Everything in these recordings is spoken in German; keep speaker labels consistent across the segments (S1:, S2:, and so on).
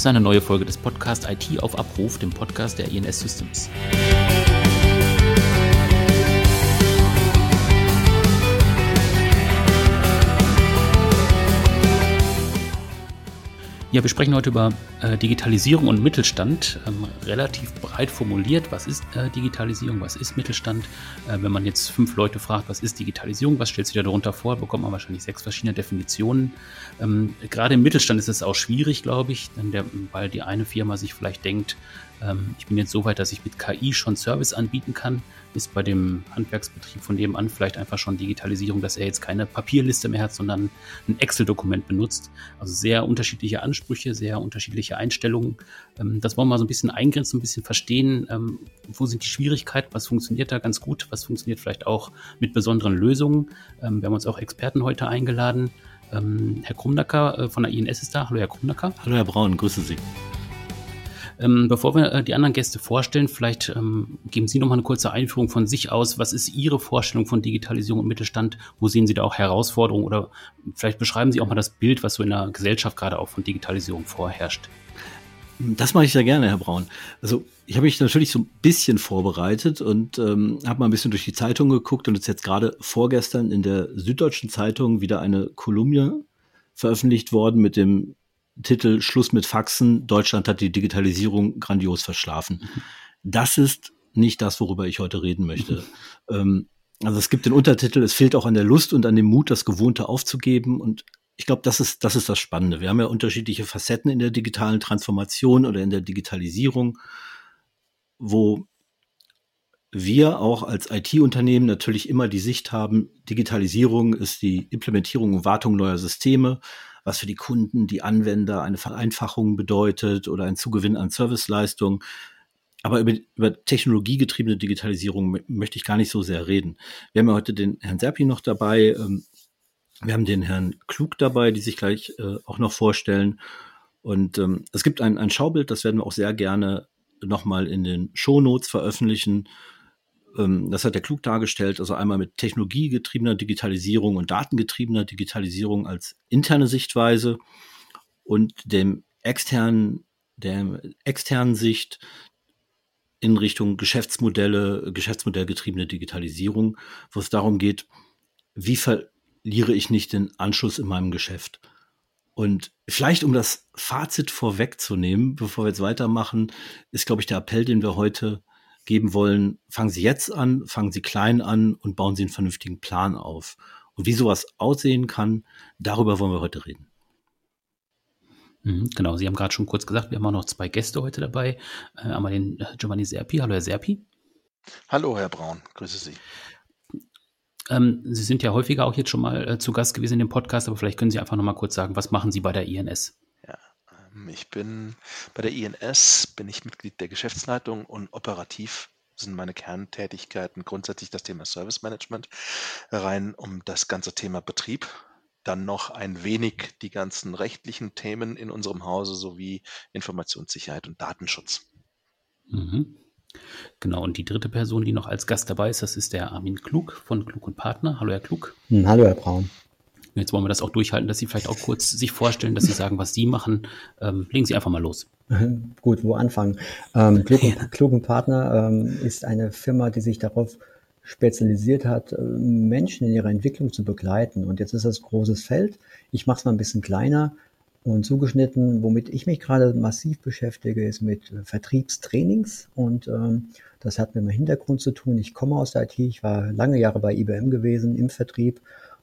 S1: ist eine neue Folge des Podcasts IT auf Abruf, dem Podcast der INS Systems. Ja, wir sprechen heute über äh, Digitalisierung und Mittelstand. Ähm, relativ breit formuliert, was ist äh, Digitalisierung, was ist Mittelstand? Äh, wenn man jetzt fünf Leute fragt, was ist Digitalisierung, was stellt sich da darunter vor, bekommt man wahrscheinlich sechs verschiedene Definitionen. Ähm, gerade im Mittelstand ist es auch schwierig, glaube ich, der, weil die eine Firma sich vielleicht denkt, ähm, ich bin jetzt so weit, dass ich mit KI schon Service anbieten kann. Ist bei dem Handwerksbetrieb von nebenan vielleicht einfach schon Digitalisierung, dass er jetzt keine Papierliste mehr hat, sondern ein Excel-Dokument benutzt. Also sehr unterschiedliche Ansprüche, sehr unterschiedliche Einstellungen. Ähm, das wollen wir mal so ein bisschen eingrenzen, ein bisschen verstehen. Ähm, wo sind die Schwierigkeiten? Was funktioniert da ganz gut? Was funktioniert vielleicht auch mit besonderen Lösungen? wir haben uns auch Experten heute eingeladen. Herr Krumnacker äh, von der INS ist da. Hallo, Herr Krumnacker.
S2: Hallo, Herr Braun. Grüße Sie.
S1: Ähm, bevor wir äh, die anderen Gäste vorstellen, vielleicht ähm, geben Sie noch mal eine kurze Einführung von sich aus. Was ist Ihre Vorstellung von Digitalisierung und Mittelstand? Wo sehen Sie da auch Herausforderungen? Oder vielleicht beschreiben Sie auch mal das Bild, was so in der Gesellschaft gerade auch von Digitalisierung vorherrscht.
S2: Das mache ich sehr gerne, Herr Braun. Also ich habe mich natürlich so ein bisschen vorbereitet und ähm, habe mal ein bisschen durch die Zeitung geguckt und ist jetzt gerade vorgestern in der Süddeutschen Zeitung wieder eine Kolumne veröffentlicht worden mit dem Titel Schluss mit Faxen, Deutschland hat die Digitalisierung grandios verschlafen. Mhm. Das ist nicht das, worüber ich heute reden möchte. Mhm. Ähm, also es gibt den Untertitel, es fehlt auch an der Lust und an dem Mut, das Gewohnte aufzugeben. Und ich glaube, das ist, das ist das Spannende. Wir haben ja unterschiedliche Facetten in der digitalen Transformation oder in der Digitalisierung, wo wir auch als IT-Unternehmen natürlich immer die Sicht haben, Digitalisierung ist die Implementierung und Wartung neuer Systeme was für die Kunden, die Anwender eine Vereinfachung bedeutet oder ein Zugewinn an Serviceleistung. Aber über, über technologiegetriebene Digitalisierung möchte ich gar nicht so sehr reden. Wir haben ja heute den Herrn Serpi noch dabei. Ähm, wir haben den Herrn Klug dabei, die sich gleich äh, auch noch vorstellen. Und ähm, es gibt ein, ein Schaubild, das werden wir auch sehr gerne nochmal in den Shownotes veröffentlichen, das hat er klug dargestellt, also einmal mit technologiegetriebener Digitalisierung und datengetriebener Digitalisierung als interne Sichtweise und dem externen, der externen Sicht in Richtung Geschäftsmodelle, geschäftsmodellgetriebene Digitalisierung, wo es darum geht, wie verliere ich nicht den Anschluss in meinem Geschäft? Und vielleicht, um das Fazit vorwegzunehmen, bevor wir jetzt weitermachen, ist, glaube ich, der Appell, den wir heute geben wollen, fangen Sie jetzt an, fangen Sie klein an und bauen Sie einen vernünftigen Plan auf. Und wie sowas aussehen kann, darüber wollen wir heute reden.
S1: Mhm, genau, Sie haben gerade schon kurz gesagt, wir haben auch noch zwei Gäste heute dabei. Äh, einmal den äh, Giovanni Serpi. Hallo, Herr Serpi.
S3: Hallo, Herr Braun. Grüße Sie.
S1: Ähm, Sie sind ja häufiger auch jetzt schon mal äh, zu Gast gewesen in dem Podcast, aber vielleicht können Sie einfach noch mal kurz sagen, was machen Sie bei der INS?
S3: Ich bin bei der INS, bin ich Mitglied der Geschäftsleitung und operativ sind meine Kerntätigkeiten grundsätzlich das Thema Service Management, rein um das ganze Thema Betrieb, dann noch ein wenig die ganzen rechtlichen Themen in unserem Hause sowie Informationssicherheit und Datenschutz.
S1: Mhm. Genau, und die dritte Person, die noch als Gast dabei ist, das ist der Armin Klug von Klug und Partner. Hallo, Herr Klug.
S4: Hm, hallo, Herr Braun.
S1: Jetzt wollen wir das auch durchhalten, dass Sie vielleicht auch kurz sich vorstellen, dass Sie sagen, was Sie machen. Ähm, legen Sie einfach mal los.
S4: Gut, wo anfangen? Ähm, Klugen, ja. Klugen Partner ähm, ist eine Firma, die sich darauf spezialisiert hat, äh, Menschen in ihrer Entwicklung zu begleiten. Und jetzt ist das großes Feld. Ich mache es mal ein bisschen kleiner und zugeschnitten. Womit ich mich gerade massiv beschäftige, ist mit Vertriebstrainings. Und ähm, das hat mit dem Hintergrund zu tun. Ich komme aus der IT. Ich war lange Jahre bei IBM gewesen im Vertrieb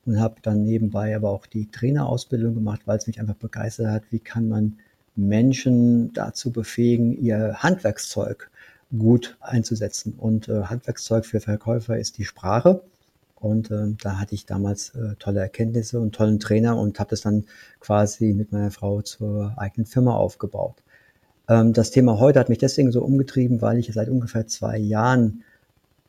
S4: und habe dann nebenbei aber auch die Trainerausbildung gemacht, weil es mich einfach begeistert hat, wie kann man Menschen dazu befähigen, ihr Handwerkszeug gut einzusetzen. Und äh, Handwerkszeug für Verkäufer ist die Sprache. Und äh, da hatte ich damals äh, tolle Erkenntnisse und tollen Trainer und habe das dann quasi mit meiner Frau zur eigenen Firma aufgebaut. Ähm, das Thema heute hat mich deswegen so umgetrieben, weil ich seit ungefähr zwei Jahren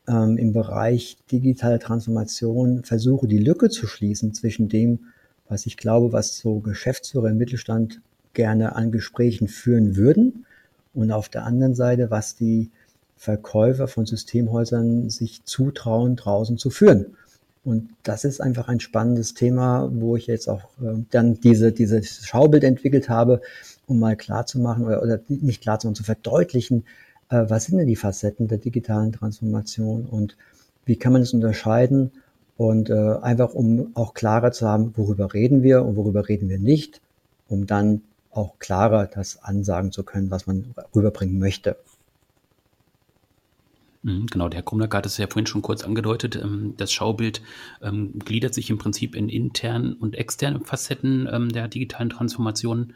S4: ähm, im Bereich digitale Transformation versuche, die Lücke zu schließen zwischen dem, was ich glaube, was so Geschäftsführer im Mittelstand gerne an Gesprächen führen würden und auf der anderen Seite, was die Verkäufer von Systemhäusern sich zutrauen, draußen zu führen. Und das ist einfach ein spannendes Thema, wo ich jetzt auch äh, dann diese, dieses Schaubild entwickelt habe. um mal klarzumachen oder, oder nicht klar, sondern zu verdeutlichen, was sind denn die Facetten der digitalen Transformation und wie kann man es unterscheiden und äh, einfach um auch klarer zu haben, worüber reden wir und worüber reden wir nicht, um dann auch klarer das ansagen zu können, was man rüberbringen möchte.
S1: Mhm, genau, der Herr Krumlack hat es ja vorhin schon kurz angedeutet. Ähm, das Schaubild ähm, gliedert sich im Prinzip in internen und externen Facetten ähm, der digitalen Transformation.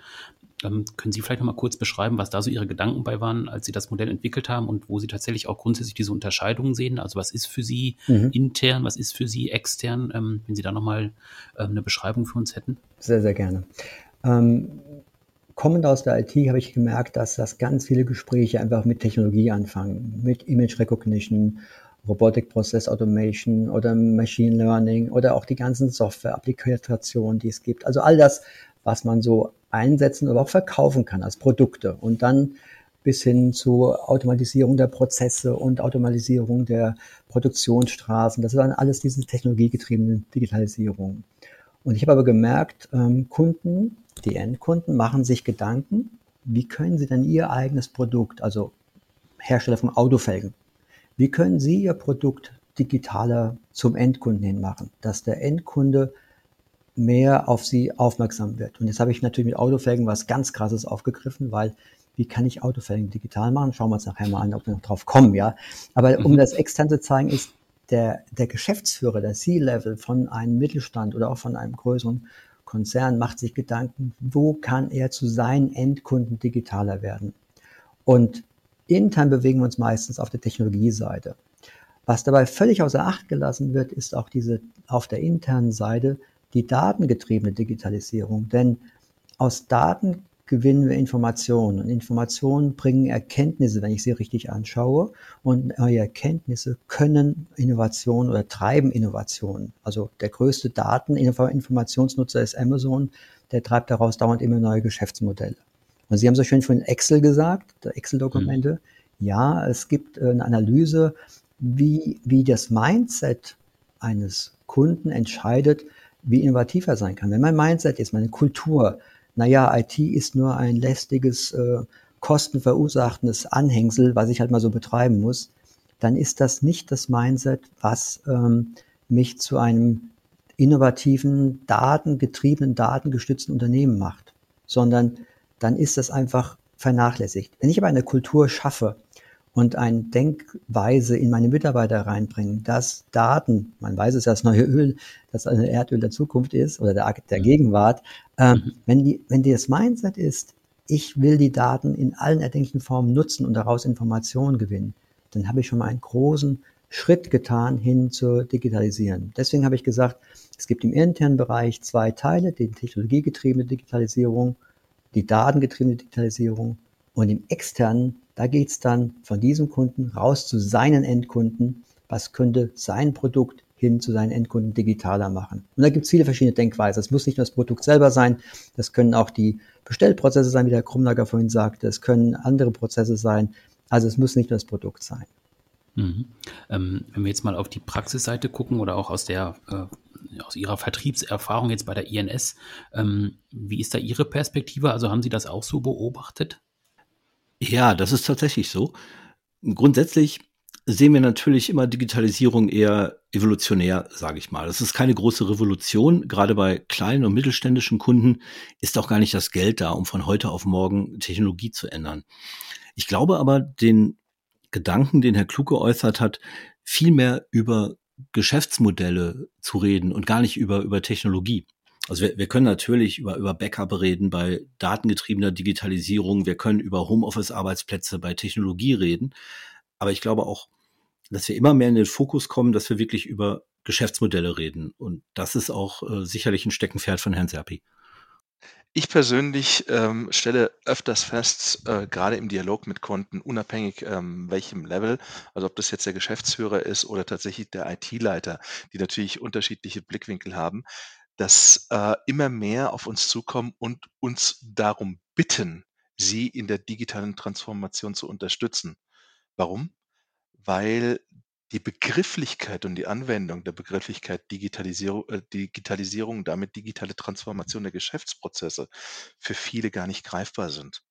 S1: Ähm, können Sie vielleicht noch mal kurz beschreiben, was da so Ihre Gedanken bei waren, als Sie das Modell entwickelt haben und wo Sie tatsächlich auch grundsätzlich diese Unterscheidungen sehen? Also was ist für Sie mhm. intern, was ist für Sie extern? Ähm, wenn Sie da noch mal äh, eine Beschreibung für uns hätten.
S4: Sehr, sehr gerne. Ähm, kommend aus der IT habe ich gemerkt, dass das ganz viele Gespräche einfach mit Technologie anfangen, mit Image Recognition, Robotic Process Automation oder Machine Learning oder auch die ganzen Software-Applikationen, die es gibt. Also all das, was man so einsetzen, aber auch verkaufen kann als Produkte und dann bis hin zu Automatisierung der Prozesse und Automatisierung der Produktionsstraßen. Das waren alles diese technologiegetriebenen Digitalisierungen. Und ich habe aber gemerkt, ähm, Kunden die Endkunden machen sich Gedanken, wie können sie denn ihr eigenes Produkt, also Hersteller von Autofelgen, wie können sie ihr Produkt digitaler zum Endkunden hin machen, dass der Endkunde mehr auf sie aufmerksam wird. Und jetzt habe ich natürlich mit Autofelgen was ganz Krasses aufgegriffen, weil wie kann ich Autofelgen digital machen? Schauen wir uns nachher mal an, ob wir noch drauf kommen, ja. Aber um mhm. das extern zu zeigen, ist der, der Geschäftsführer, der C-Level von einem Mittelstand oder auch von einem größeren Konzern macht sich Gedanken, wo kann er zu seinen Endkunden digitaler werden. Und intern bewegen wir uns meistens auf der Technologieseite. Was dabei völlig außer Acht gelassen wird, ist auch diese auf der internen Seite die datengetriebene Digitalisierung. Denn aus Daten gewinnen wir Informationen. Und Informationen bringen Erkenntnisse, wenn ich sie richtig anschaue. Und neue Erkenntnisse können Innovationen oder treiben Innovationen. Also der größte Dateninformationsnutzer ist Amazon. Der treibt daraus dauernd immer neue Geschäftsmodelle. Und Sie haben so schön von Excel gesagt, Excel-Dokumente. Mhm. Ja, es gibt eine Analyse, wie, wie das Mindset eines Kunden entscheidet, wie innovativ er sein kann. Wenn mein Mindset ist, meine Kultur, naja, IT ist nur ein lästiges, äh, kostenverursachendes Anhängsel, was ich halt mal so betreiben muss, dann ist das nicht das Mindset, was ähm, mich zu einem innovativen, datengetriebenen, datengestützten Unternehmen macht, sondern dann ist das einfach vernachlässigt. Wenn ich aber eine Kultur schaffe, und eine Denkweise in meine Mitarbeiter reinbringen, dass Daten, man weiß es ja, das neue Öl, das eine Erdöl der Zukunft ist oder der, der mhm. Gegenwart, äh, mhm. wenn, die, wenn die das Mindset ist, ich will die Daten in allen erdenklichen Formen nutzen und daraus Informationen gewinnen, dann habe ich schon mal einen großen Schritt getan hin zur Digitalisieren. Deswegen habe ich gesagt, es gibt im internen Bereich zwei Teile, die technologiegetriebene Digitalisierung, die datengetriebene Digitalisierung und im externen da geht's dann von diesem Kunden raus zu seinen Endkunden. Was könnte sein Produkt hin zu seinen Endkunden digitaler machen? Und da gibt's viele verschiedene Denkweisen. Es muss nicht nur das Produkt selber sein, das können auch die Bestellprozesse sein, wie der Krumlager vorhin sagte. Es können andere Prozesse sein. Also es muss nicht nur das Produkt sein.
S1: Mhm. Ähm, wenn wir jetzt mal auf die Praxisseite gucken oder auch aus der äh, aus Ihrer Vertriebserfahrung jetzt bei der INS, ähm, wie ist da Ihre Perspektive? Also haben Sie das auch so beobachtet?
S2: Ja, das ist tatsächlich so. Grundsätzlich sehen wir natürlich immer Digitalisierung eher evolutionär, sage ich mal. Das ist keine große Revolution. Gerade bei kleinen und mittelständischen Kunden ist auch gar nicht das Geld da, um von heute auf morgen Technologie zu ändern. Ich glaube aber, den Gedanken, den Herr Klug geäußert hat, viel mehr über Geschäftsmodelle zu reden und gar nicht über, über Technologie. Also wir, wir können natürlich über, über Backup reden bei datengetriebener Digitalisierung, wir können über Homeoffice-Arbeitsplätze bei Technologie reden, aber ich glaube auch, dass wir immer mehr in den Fokus kommen, dass wir wirklich über Geschäftsmodelle reden. Und das ist auch äh, sicherlich ein Steckenpferd von Herrn Serpi.
S3: Ich persönlich ähm, stelle öfters fest, äh, gerade im Dialog mit Kunden, unabhängig ähm, welchem Level, also ob das jetzt der Geschäftsführer ist oder tatsächlich der IT-Leiter, die natürlich unterschiedliche Blickwinkel haben, dass äh, immer mehr auf uns zukommen und uns darum bitten, sie in der digitalen Transformation zu unterstützen. Warum? Weil die Begrifflichkeit und die Anwendung der Begrifflichkeit Digitalisierung, äh, Digitalisierung, damit digitale Transformation der Geschäftsprozesse für viele gar nicht greifbar sind.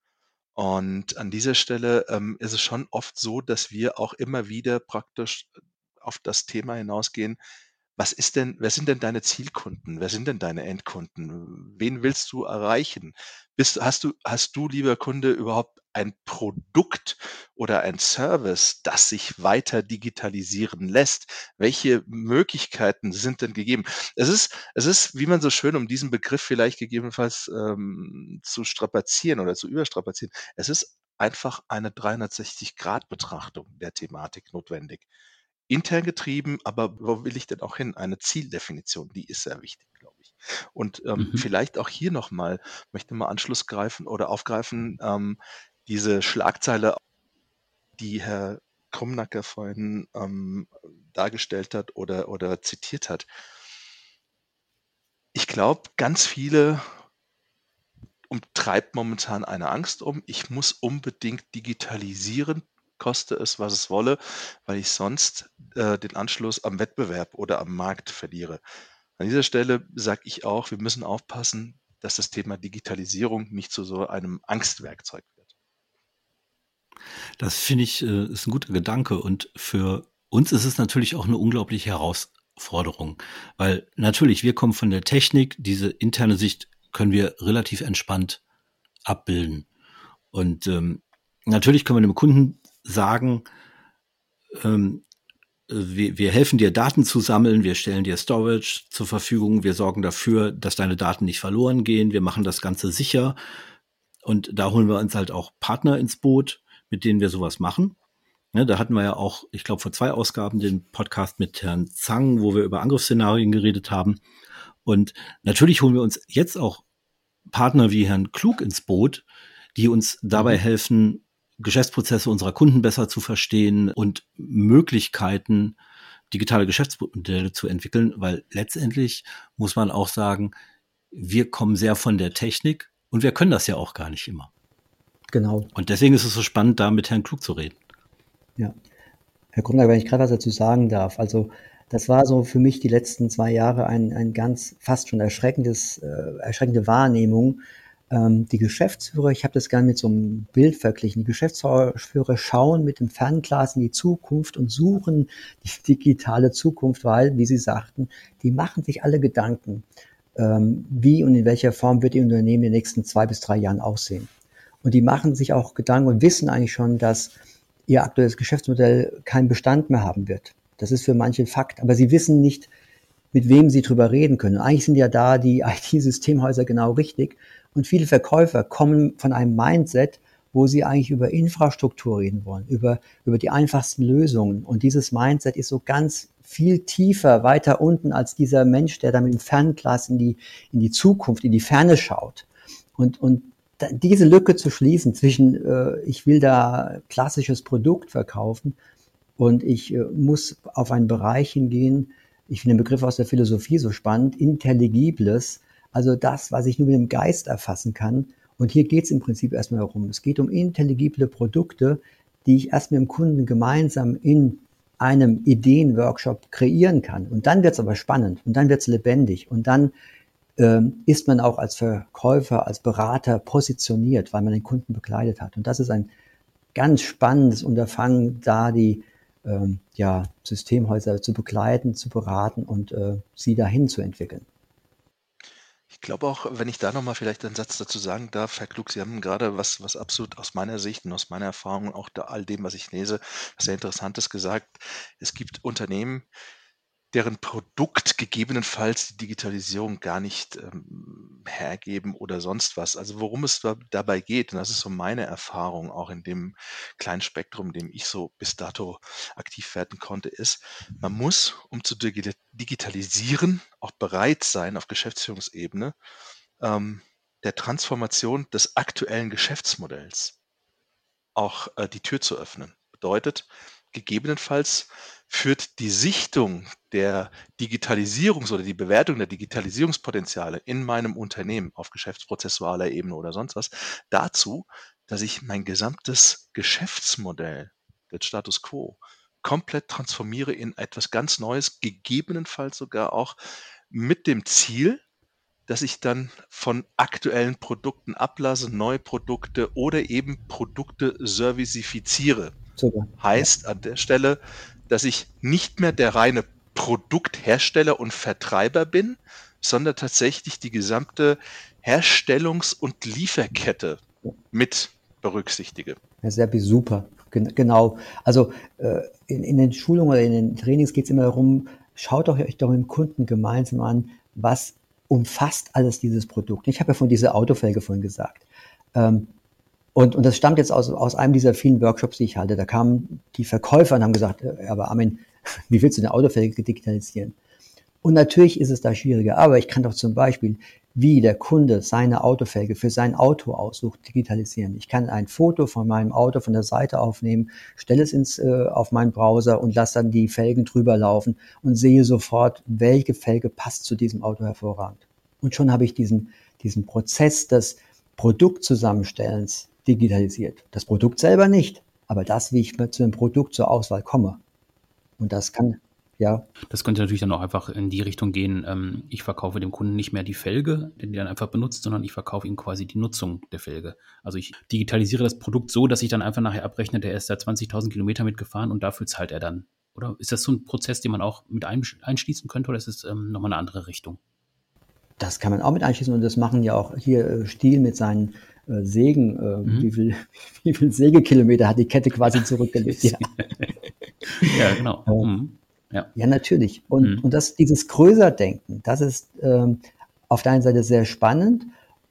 S3: Und an dieser Stelle ähm, ist es schon oft so, dass wir auch immer wieder praktisch auf das Thema hinausgehen, was ist denn, wer sind denn deine Zielkunden? Wer sind denn deine Endkunden? Wen willst du erreichen? Bist, hast du, hast du, lieber Kunde, überhaupt ein Produkt oder ein Service, das sich weiter digitalisieren lässt? Welche Möglichkeiten sind denn gegeben? Es ist, es ist, wie man so schön, um diesen Begriff vielleicht gegebenenfalls ähm, zu strapazieren oder zu überstrapazieren, es ist einfach eine 360-Grad-Betrachtung der Thematik notwendig intern getrieben, aber wo will ich denn auch hin? Eine Zieldefinition, die ist sehr wichtig, glaube ich. Und ähm, mhm. vielleicht auch hier nochmal, möchte mal Anschluss greifen oder aufgreifen, ähm, diese Schlagzeile, die Herr Krumnacker vorhin ähm, dargestellt hat oder, oder zitiert hat. Ich glaube, ganz viele umtreibt momentan eine Angst um, ich muss unbedingt digitalisieren, koste es, was es wolle, weil ich sonst äh, den Anschluss am Wettbewerb oder am Markt verliere. An dieser Stelle sage ich auch, wir müssen aufpassen, dass das Thema Digitalisierung nicht zu so einem Angstwerkzeug wird.
S2: Das finde ich äh, ist ein guter Gedanke und für uns ist es natürlich auch eine unglaubliche Herausforderung, weil natürlich wir kommen von der Technik, diese interne Sicht können wir relativ entspannt abbilden und ähm, natürlich können wir dem Kunden sagen, ähm, wir, wir helfen dir, Daten zu sammeln, wir stellen dir Storage zur Verfügung, wir sorgen dafür, dass deine Daten nicht verloren gehen, wir machen das Ganze sicher. Und da holen wir uns halt auch Partner ins Boot, mit denen wir sowas machen. Ja, da hatten wir ja auch, ich glaube, vor zwei Ausgaben den Podcast mit Herrn Zang, wo wir über Angriffsszenarien geredet haben. Und natürlich holen wir uns jetzt auch Partner wie Herrn Klug ins Boot, die uns dabei mhm. helfen, Geschäftsprozesse unserer Kunden besser zu verstehen und Möglichkeiten, digitale Geschäftsmodelle zu entwickeln, weil letztendlich muss man auch sagen, wir kommen sehr von der Technik und wir können das ja auch gar nicht immer.
S4: Genau.
S2: Und deswegen ist es so spannend, da mit Herrn Klug zu reden.
S4: Ja. Herr Grundler, wenn ich gerade was dazu sagen darf, also das war so für mich die letzten zwei Jahre ein, ein ganz fast schon erschreckendes, äh, erschreckende Wahrnehmung, die Geschäftsführer, ich habe das gerne mit so einem Bild verglichen, die Geschäftsführer schauen mit dem Fernglas in die Zukunft und suchen die digitale Zukunft, weil, wie Sie sagten, die machen sich alle Gedanken, ähm, wie und in welcher Form wird Ihr Unternehmen in den nächsten zwei bis drei Jahren aussehen. Und die machen sich auch Gedanken und wissen eigentlich schon, dass ihr aktuelles Geschäftsmodell keinen Bestand mehr haben wird. Das ist für manche Fakt, aber sie wissen nicht, mit wem sie drüber reden können. eigentlich sind ja da die IT-Systemhäuser genau richtig, und viele Verkäufer kommen von einem Mindset, wo sie eigentlich über Infrastruktur reden wollen, über, über die einfachsten Lösungen. Und dieses Mindset ist so ganz viel tiefer, weiter unten als dieser Mensch, der da mit dem Fernglas in die, in die Zukunft, in die Ferne schaut. Und, und diese Lücke zu schließen zwischen, äh, ich will da klassisches Produkt verkaufen und ich äh, muss auf einen Bereich hingehen, ich finde den Begriff aus der Philosophie so spannend, intelligibles, also das, was ich nur mit dem Geist erfassen kann. Und hier geht es im Prinzip erstmal darum. Es geht um intelligible Produkte, die ich erst mit dem Kunden gemeinsam in einem Ideenworkshop kreieren kann. Und dann wird es aber spannend und dann wird es lebendig und dann ähm, ist man auch als Verkäufer, als Berater positioniert, weil man den Kunden begleitet hat. Und das ist ein ganz spannendes Unterfangen, da die ähm, ja, Systemhäuser zu begleiten, zu beraten und äh, sie dahin zu entwickeln.
S3: Ich glaube auch, wenn ich da nochmal vielleicht einen Satz dazu sagen darf, Herr Klug, Sie haben gerade was, was absolut aus meiner Sicht und aus meiner Erfahrung, auch da all dem, was ich lese, was sehr Interessantes gesagt. Es gibt Unternehmen, deren Produkt gegebenenfalls die Digitalisierung gar nicht ähm, hergeben oder sonst was. Also worum es da, dabei geht, und das ist so meine Erfahrung auch in dem kleinen Spektrum, in dem ich so bis dato aktiv werden konnte, ist, man muss, um zu digitalisieren, auch bereit sein auf Geschäftsführungsebene, ähm, der Transformation des aktuellen Geschäftsmodells auch äh, die Tür zu öffnen. Bedeutet, gegebenenfalls führt die Sichtung der Digitalisierungs- oder die Bewertung der Digitalisierungspotenziale in meinem Unternehmen auf geschäftsprozessualer Ebene oder sonst was dazu, dass ich mein gesamtes Geschäftsmodell, der Status quo, komplett transformiere in etwas ganz Neues, gegebenenfalls sogar auch mit dem Ziel, dass ich dann von aktuellen Produkten ablasse, neue Produkte oder eben Produkte servicifiziere. Super. Heißt an der Stelle, dass ich nicht mehr der reine Produkthersteller und Vertreiber bin, sondern tatsächlich die gesamte Herstellungs- und Lieferkette mit berücksichtige.
S4: Herr Serpi, super. Genau. Also äh, in, in, den Schulungen oder in den Trainings geht es immer darum, schaut euch doch mit dem Kunden gemeinsam an, was umfasst alles dieses Produkt. Ich habe ja von dieser Autofelge vorhin gesagt. Ähm, und, und das stammt jetzt aus, aus einem dieser vielen Workshops, die ich halte. Da kamen die Verkäufer und haben gesagt, äh, aber Armin, wie willst du eine Autofelge digitalisieren? Und natürlich ist es da schwieriger, aber ich kann doch zum Beispiel, wie der Kunde seine Autofelge für sein Auto aussucht, digitalisieren. Ich kann ein Foto von meinem Auto von der Seite aufnehmen, stelle es ins, äh, auf meinen Browser und lasse dann die Felgen drüber laufen und sehe sofort, welche Felge passt zu diesem Auto hervorragend. Und schon habe ich diesen, diesen Prozess des Produktzusammenstellens digitalisiert. Das Produkt selber nicht, aber das, wie ich zu dem Produkt zur Auswahl komme. Und das kann ja.
S1: Das könnte natürlich dann auch einfach in die Richtung gehen, ähm, ich verkaufe dem Kunden nicht mehr die Felge, den die dann einfach benutzt, sondern ich verkaufe ihm quasi die Nutzung der Felge. Also ich digitalisiere das Produkt so, dass ich dann einfach nachher abrechne, der ist da 20.000 Kilometer mitgefahren und dafür zahlt er dann. Oder ist das so ein Prozess, den man auch mit einschließen könnte oder ist es ähm, nochmal eine andere Richtung?
S4: Das kann man auch mit einschließen und das machen ja auch hier äh, Stiel mit seinen äh, Sägen. Äh, mhm. wie, viel, wie viel Sägekilometer hat die Kette quasi zurückgelegt? ja.
S1: ja, genau.
S4: Mhm. Ja, ja natürlich. Und, mhm. und das, dieses Größerdenken, das ist ähm, auf der einen Seite sehr spannend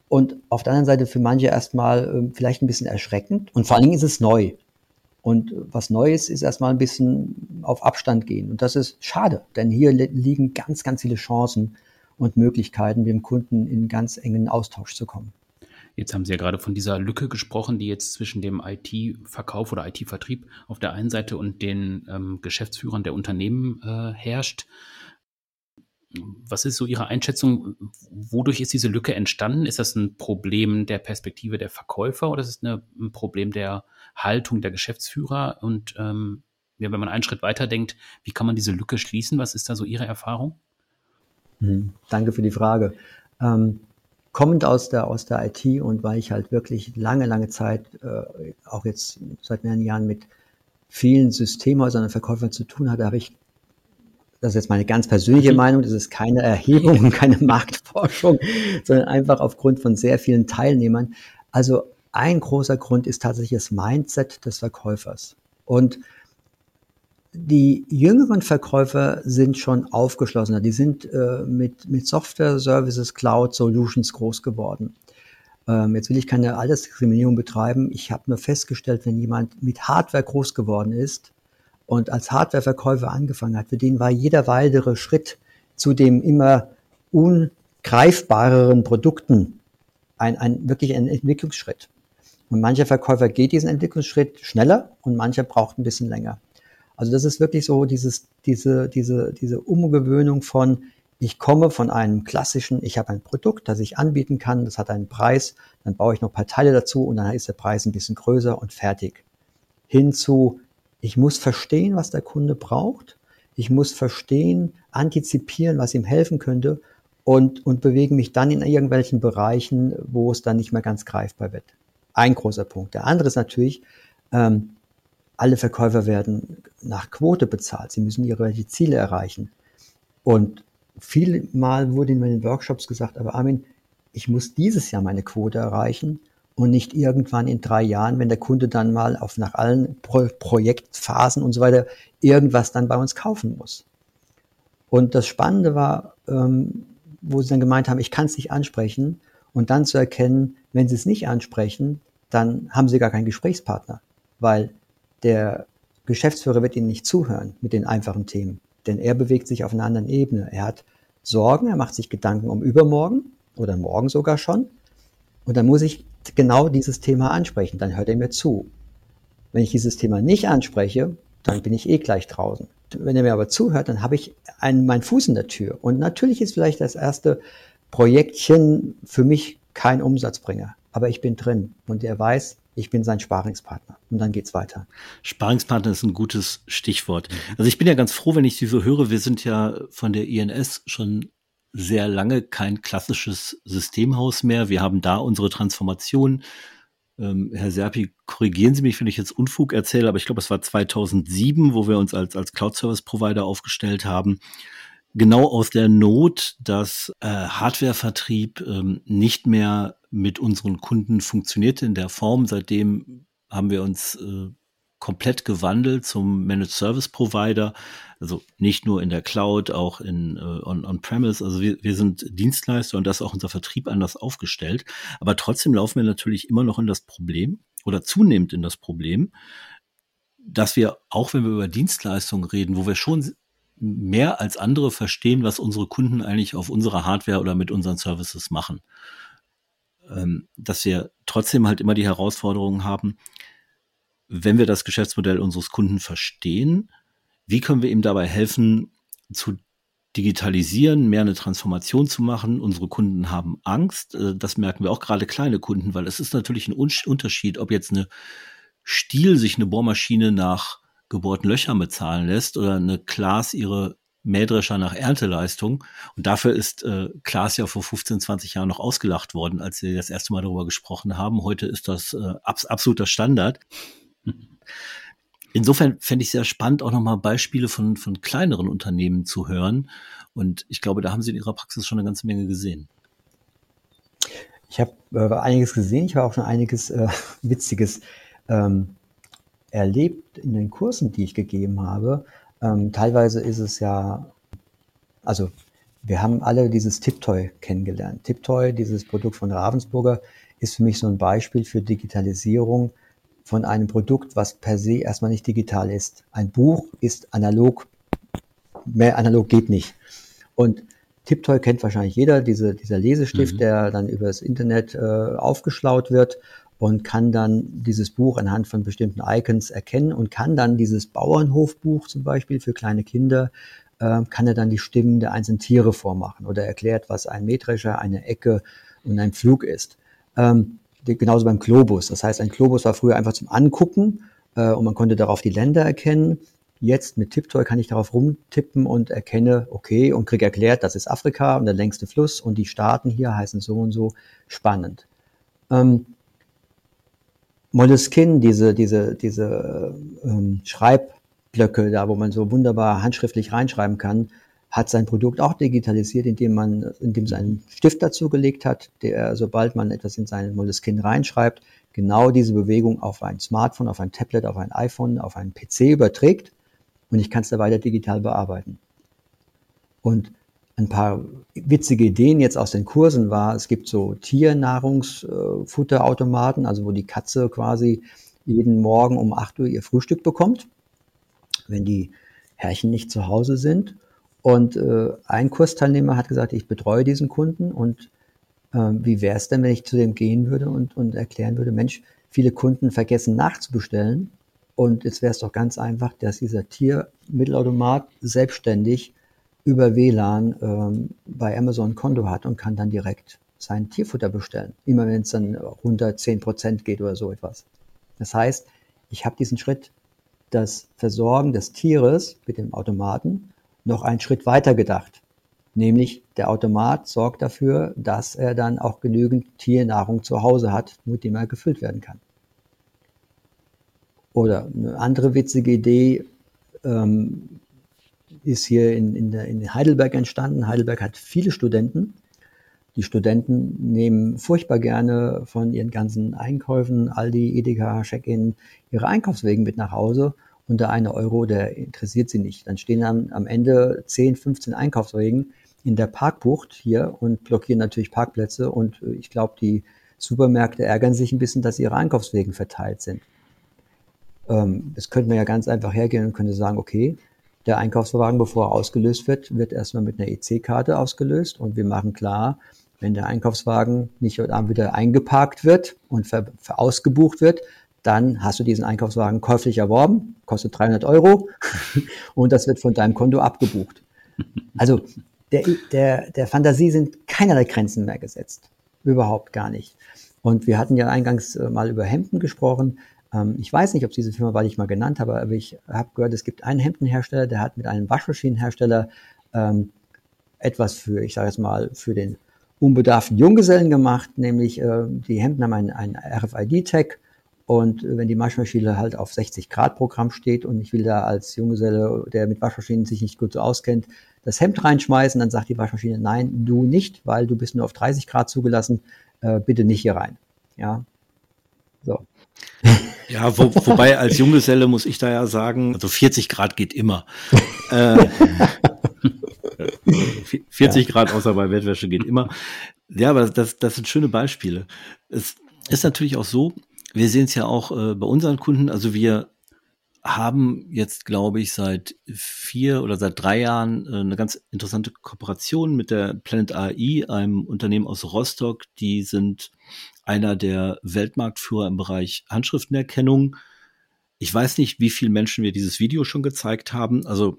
S4: und auf der anderen Seite für manche erstmal ähm, vielleicht ein bisschen erschreckend. Und vor allen Dingen ist es neu. Und was Neues ist erstmal ein bisschen auf Abstand gehen. Und das ist schade, denn hier liegen ganz, ganz viele Chancen und Möglichkeiten, mit dem Kunden in ganz engen Austausch zu kommen.
S1: Jetzt haben Sie ja gerade von dieser Lücke gesprochen, die jetzt zwischen dem IT-Verkauf oder IT-Vertrieb auf der einen Seite und den ähm, Geschäftsführern der Unternehmen äh, herrscht. Was ist so Ihre Einschätzung? Wodurch ist diese Lücke entstanden? Ist das ein Problem der Perspektive der Verkäufer oder ist es ein Problem der Haltung der Geschäftsführer? Und ähm, ja, wenn man einen Schritt weiter denkt, wie kann man diese Lücke schließen? Was ist da so Ihre Erfahrung?
S4: Hm, danke für die Frage. Ähm, kommend aus der, aus der IT und weil ich halt wirklich lange, lange Zeit, äh, auch jetzt seit mehreren Jahren mit vielen Systemhäusern und Verkäufern zu tun hatte, habe ich, das ist jetzt meine ganz persönliche mhm. Meinung, das ist keine Erhebung und keine Marktforschung, sondern einfach aufgrund von sehr vielen Teilnehmern. Also ein großer Grund ist tatsächlich das Mindset des Verkäufers. Und die jüngeren Verkäufer sind schon aufgeschlossener. Die sind äh, mit, mit Software Services, Cloud Solutions groß geworden. Ähm, jetzt will ich keine Altersdiskriminierung betreiben. Ich habe nur festgestellt, wenn jemand mit Hardware groß geworden ist und als Hardwareverkäufer angefangen hat, für den war jeder weitere Schritt zu dem immer ungreifbareren Produkten ein, ein wirklich ein Entwicklungsschritt. Und mancher Verkäufer geht diesen Entwicklungsschritt schneller und mancher braucht ein bisschen länger. Also das ist wirklich so dieses, diese, diese, diese Umgewöhnung von, ich komme von einem klassischen, ich habe ein Produkt, das ich anbieten kann, das hat einen Preis, dann baue ich noch ein paar Teile dazu und dann ist der Preis ein bisschen größer und fertig. Hinzu, ich muss verstehen, was der Kunde braucht, ich muss verstehen, antizipieren, was ihm helfen könnte und, und bewege mich dann in irgendwelchen Bereichen, wo es dann nicht mehr ganz greifbar wird. Ein großer Punkt. Der andere ist natürlich, ähm, alle Verkäufer werden nach Quote bezahlt. Sie müssen ihre Ziele erreichen. Und vielmal wurde in meinen Workshops gesagt, aber Armin, ich muss dieses Jahr meine Quote erreichen und nicht irgendwann in drei Jahren, wenn der Kunde dann mal auf nach allen Pro Projektphasen und so weiter irgendwas dann bei uns kaufen muss. Und das Spannende war, ähm, wo sie dann gemeint haben, ich kann es nicht ansprechen und dann zu erkennen, wenn sie es nicht ansprechen, dann haben sie gar keinen Gesprächspartner, weil der Geschäftsführer wird Ihnen nicht zuhören mit den einfachen Themen, denn er bewegt sich auf einer anderen Ebene. Er hat Sorgen, er macht sich Gedanken um übermorgen oder morgen sogar schon. Und dann muss ich genau dieses Thema ansprechen, dann hört er mir zu. Wenn ich dieses Thema nicht anspreche, dann bin ich eh gleich draußen. Wenn er mir aber zuhört, dann habe ich einen, meinen Fuß in der Tür. Und natürlich ist vielleicht das erste Projektchen für mich kein Umsatzbringer, aber ich bin drin und er weiß, ich bin sein Sparingspartner. Und dann geht's weiter.
S2: Sparingspartner ist ein gutes Stichwort. Also ich bin ja ganz froh, wenn ich Sie so höre. Wir sind ja von der INS schon sehr lange kein klassisches Systemhaus mehr. Wir haben da unsere Transformation. Ähm, Herr Serpi, korrigieren Sie mich, wenn ich jetzt Unfug erzähle, aber ich glaube, es war 2007, wo wir uns als, als Cloud-Service-Provider aufgestellt haben. Genau aus der Not, dass äh, Hardwarevertrieb ähm, nicht mehr mit unseren Kunden funktionierte in der Form. Seitdem haben wir uns äh, komplett gewandelt zum Managed Service Provider. Also nicht nur in der Cloud, auch in äh, on-premise. On also wir, wir sind Dienstleister und das ist auch unser Vertrieb anders aufgestellt. Aber trotzdem laufen wir natürlich immer noch in das Problem oder zunehmend in das Problem, dass wir, auch wenn wir über Dienstleistungen reden, wo wir schon mehr als andere verstehen, was unsere Kunden eigentlich auf unserer Hardware oder mit unseren Services machen. Ähm, dass wir trotzdem halt immer die Herausforderungen haben, wenn wir das Geschäftsmodell unseres Kunden verstehen, wie können wir ihm dabei helfen, zu digitalisieren, mehr eine Transformation zu machen. Unsere Kunden haben Angst. Äh, das merken wir auch gerade kleine Kunden, weil es ist natürlich ein Unterschied, ob jetzt eine Stiel sich eine Bohrmaschine nach gebohrten Löchern bezahlen lässt oder eine Klaas ihre Mähdrescher nach Ernteleistung. Und dafür ist äh, Klaas ja vor 15, 20 Jahren noch ausgelacht worden, als wir das erste Mal darüber gesprochen haben. Heute ist das äh, abs absoluter Standard. Insofern fände ich sehr spannend, auch nochmal Beispiele von, von kleineren Unternehmen zu hören. Und ich glaube, da haben Sie in Ihrer Praxis schon eine ganze Menge gesehen.
S4: Ich habe äh, einiges gesehen, ich habe auch schon einiges äh, Witziges ähm, erlebt in den Kursen, die ich gegeben habe. Ähm, teilweise ist es ja, also wir haben alle dieses Tiptoy kennengelernt. Tiptoy, dieses Produkt von Ravensburger, ist für mich so ein Beispiel für Digitalisierung von einem Produkt, was per se erstmal nicht digital ist. Ein Buch ist analog, mehr analog geht nicht. Und Tiptoy kennt wahrscheinlich jeder, diese, dieser Lesestift, mhm. der dann über das Internet äh, aufgeschlaut wird und kann dann dieses Buch anhand von bestimmten Icons erkennen und kann dann dieses Bauernhofbuch zum Beispiel für kleine Kinder, äh, kann er dann die Stimmen der einzelnen Tiere vormachen oder erklärt, was ein Mähdrescher, eine Ecke und ein Pflug ist. Ähm, genauso beim Globus. Das heißt, ein Globus war früher einfach zum Angucken äh, und man konnte darauf die Länder erkennen. Jetzt mit Tiptoy kann ich darauf rumtippen und erkenne, okay, und kriege erklärt, das ist Afrika und der längste Fluss und die Staaten hier heißen so und so spannend. Ähm, Moleskine, diese, diese, diese ähm, Schreibblöcke da, wo man so wunderbar handschriftlich reinschreiben kann, hat sein Produkt auch digitalisiert, indem man, indem es einen Stift dazu gelegt hat, der, sobald man etwas in seinen Moleskine reinschreibt, genau diese Bewegung auf ein Smartphone, auf ein Tablet, auf ein iPhone, auf einen PC überträgt und ich kann es da weiter digital bearbeiten. Und ein paar witzige Ideen jetzt aus den Kursen war, es gibt so Tiernahrungsfutterautomaten, also wo die Katze quasi jeden Morgen um 8 Uhr ihr Frühstück bekommt, wenn die Herrchen nicht zu Hause sind. Und äh, ein Kursteilnehmer hat gesagt, ich betreue diesen Kunden und äh, wie wäre es denn, wenn ich zu dem gehen würde und, und erklären würde, Mensch, viele Kunden vergessen nachzubestellen und jetzt wäre es doch ganz einfach, dass dieser Tiermittelautomat selbstständig über WLAN ähm, bei Amazon Konto hat und kann dann direkt sein Tierfutter bestellen. Immer wenn es dann unter zehn Prozent geht oder so etwas. Das heißt, ich habe diesen Schritt, das Versorgen des Tieres mit dem Automaten noch einen Schritt weiter gedacht. Nämlich der Automat sorgt dafür, dass er dann auch genügend Tiernahrung zu Hause hat, mit dem er gefüllt werden kann. Oder eine andere witzige Idee ähm, ist hier in, in, der, in Heidelberg entstanden. Heidelberg hat viele Studenten. Die Studenten nehmen furchtbar gerne von ihren ganzen Einkäufen, Aldi, Edeka, Check-in, ihre Einkaufswegen mit nach Hause und der eine Euro, der interessiert sie nicht. Dann stehen am, am Ende 10, 15 Einkaufswegen in der Parkbucht hier und blockieren natürlich Parkplätze und äh, ich glaube, die Supermärkte ärgern sich ein bisschen, dass ihre Einkaufswegen verteilt sind. Ähm, das könnte man ja ganz einfach hergehen und könnte sagen, okay, der Einkaufswagen, bevor er ausgelöst wird, wird erstmal mit einer EC-Karte ausgelöst und wir machen klar, wenn der Einkaufswagen nicht heute Abend wieder eingeparkt wird und ver, ver ausgebucht wird, dann hast du diesen Einkaufswagen käuflich erworben, kostet 300 Euro und das wird von deinem Konto abgebucht. Also der, der, der Fantasie sind keinerlei Grenzen mehr gesetzt. Überhaupt gar nicht. Und wir hatten ja eingangs äh, mal über Hemden gesprochen. Ähm, ich weiß nicht, ob diese Firma, weil ich mal genannt habe, aber ich habe gehört, es gibt einen Hemdenhersteller, der hat mit einem Waschmaschinenhersteller ähm, etwas für, ich sage jetzt mal, für den unbedarften Junggesellen gemacht, nämlich äh, die Hemden haben einen, einen RFID-Tag und wenn die Waschmaschine halt auf 60 Grad Programm steht und ich will da als Junggeselle, der mit Waschmaschinen sich nicht gut so auskennt, das Hemd reinschmeißen, dann sagt die Waschmaschine, nein, du nicht, weil du bist nur auf 30 Grad zugelassen, äh, bitte nicht hier rein. Ja,
S2: so. Ja, wo, wobei als Junggeselle muss ich da ja sagen, also 40 Grad geht immer. äh, 40 ja. Grad außer bei Bettwäsche geht immer. Ja, aber das, das sind schöne Beispiele. Es ist natürlich auch so, wir sehen es ja auch äh, bei unseren Kunden, also wir haben jetzt, glaube ich, seit vier oder seit drei Jahren äh, eine ganz interessante Kooperation mit der Planet AI, einem Unternehmen aus Rostock. Die sind einer der Weltmarktführer im Bereich Handschriftenerkennung. Ich weiß nicht, wie viele Menschen wir dieses Video schon gezeigt haben. Also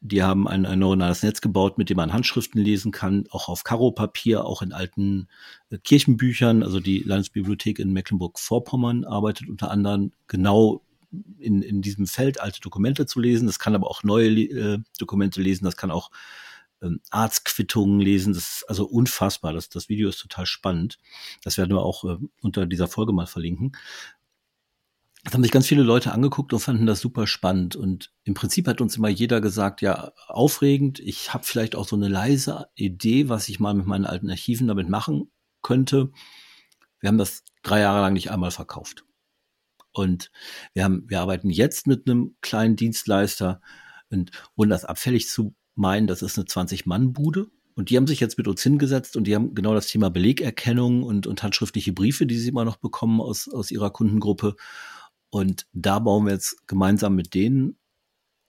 S2: die haben ein, ein neuronales Netz gebaut, mit dem man Handschriften lesen kann, auch auf Karo-Papier, auch in alten äh, Kirchenbüchern. Also die Landesbibliothek in Mecklenburg-Vorpommern arbeitet unter anderem genau in, in diesem Feld alte Dokumente zu lesen. Das kann aber auch neue äh, Dokumente lesen. Das kann auch ähm, Arztquittungen lesen. Das ist also unfassbar. Das, das Video ist total spannend. Das werden wir auch äh, unter dieser Folge mal verlinken. Das haben sich ganz viele Leute angeguckt und fanden das super spannend. Und im Prinzip hat uns immer jeder gesagt, ja, aufregend, ich habe vielleicht auch so eine leise Idee, was ich mal mit meinen alten Archiven damit machen könnte. Wir haben das drei Jahre lang nicht einmal verkauft. Und wir haben, wir arbeiten jetzt mit einem kleinen Dienstleister und ohne das abfällig zu meinen, das ist eine 20-Mann-Bude. Und die haben sich jetzt mit uns hingesetzt und die haben genau das Thema Belegerkennung und, und handschriftliche Briefe, die sie immer noch bekommen aus, aus ihrer Kundengruppe. Und da bauen wir jetzt gemeinsam mit denen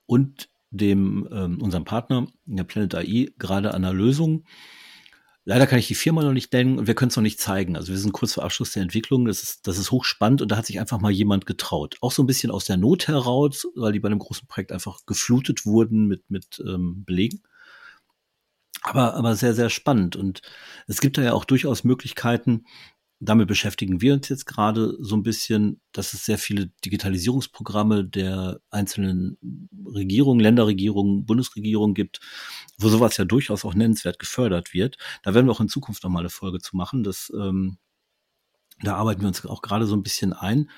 S2: und dem ähm, unserem Partner, der Planet AI, gerade an einer Lösung. Leider kann ich die Firma noch nicht nennen und wir können es noch nicht zeigen. Also wir sind kurz vor Abschluss der Entwicklung. Das ist, das ist hochspannend und da hat sich einfach mal jemand getraut. Auch so ein bisschen aus der Not heraus, weil die bei einem großen Projekt einfach geflutet wurden mit, mit ähm, Belegen. Aber, aber sehr, sehr spannend. Und es gibt da ja auch durchaus Möglichkeiten, damit beschäftigen wir uns jetzt gerade so ein bisschen, dass es sehr viele Digitalisierungsprogramme der einzelnen Regierungen, Länderregierungen, Bundesregierungen gibt, wo sowas ja durchaus auch nennenswert gefördert wird. Da werden wir auch in Zukunft nochmal eine Folge zu machen. Das, ähm, da arbeiten wir uns auch gerade so ein bisschen ein.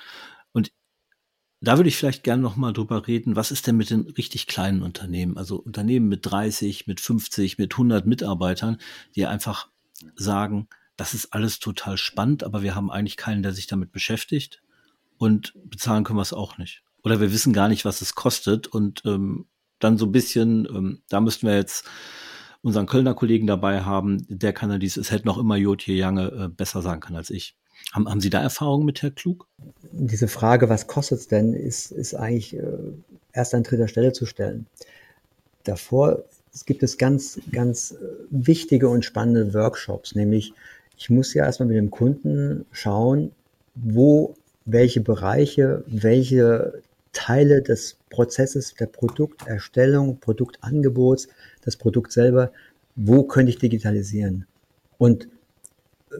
S2: Und da würde ich vielleicht gerne nochmal drüber reden, was ist denn mit den richtig kleinen Unternehmen? Also Unternehmen mit 30, mit 50, mit 100 Mitarbeitern, die einfach sagen, das ist alles total spannend, aber wir haben eigentlich keinen, der sich damit beschäftigt und bezahlen können wir es auch nicht. Oder wir wissen gar nicht, was es kostet und ähm, dann so ein bisschen, ähm, da müssten wir jetzt unseren Kölner Kollegen dabei haben, der kann ja dieses, es hätte noch immer Jotje Jange äh, besser sagen kann als ich. Haben, haben Sie da Erfahrungen mit Herr Klug?
S4: Diese Frage, was kostet es denn, ist, ist eigentlich äh, erst an dritter Stelle zu stellen. Davor gibt es ganz, ganz äh, wichtige und spannende Workshops, nämlich ich muss ja erstmal mit dem Kunden schauen, wo welche Bereiche, welche Teile des Prozesses der Produkterstellung, Produktangebots, das Produkt selber, wo könnte ich digitalisieren? Und äh,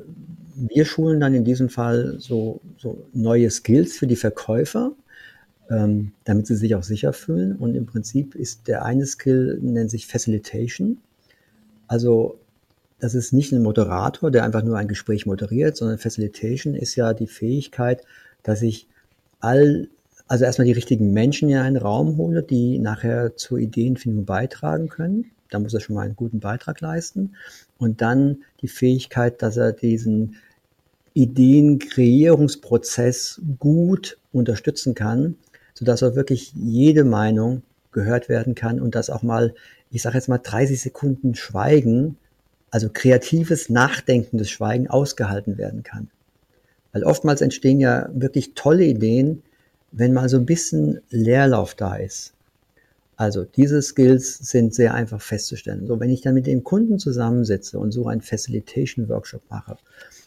S4: wir schulen dann in diesem Fall so, so neue Skills für die Verkäufer, ähm, damit sie sich auch sicher fühlen. Und im Prinzip ist der eine Skill, nennt sich Facilitation. Also das ist nicht ein Moderator, der einfach nur ein Gespräch moderiert, sondern Facilitation ist ja die Fähigkeit, dass ich all, also erstmal die richtigen Menschen in einen Raum hole, die nachher zur Ideenfindung beitragen können. Da muss er schon mal einen guten Beitrag leisten. Und dann die Fähigkeit, dass er diesen Ideenkreierungsprozess gut unterstützen kann, sodass er wirklich jede Meinung gehört werden kann und dass auch mal, ich sage jetzt mal 30 Sekunden Schweigen also kreatives, nachdenkendes Schweigen ausgehalten werden kann. Weil oftmals entstehen ja wirklich tolle Ideen, wenn mal so ein bisschen Leerlauf da ist. Also diese Skills sind sehr einfach festzustellen. So, wenn ich dann mit dem Kunden zusammensitze und so einen Facilitation Workshop mache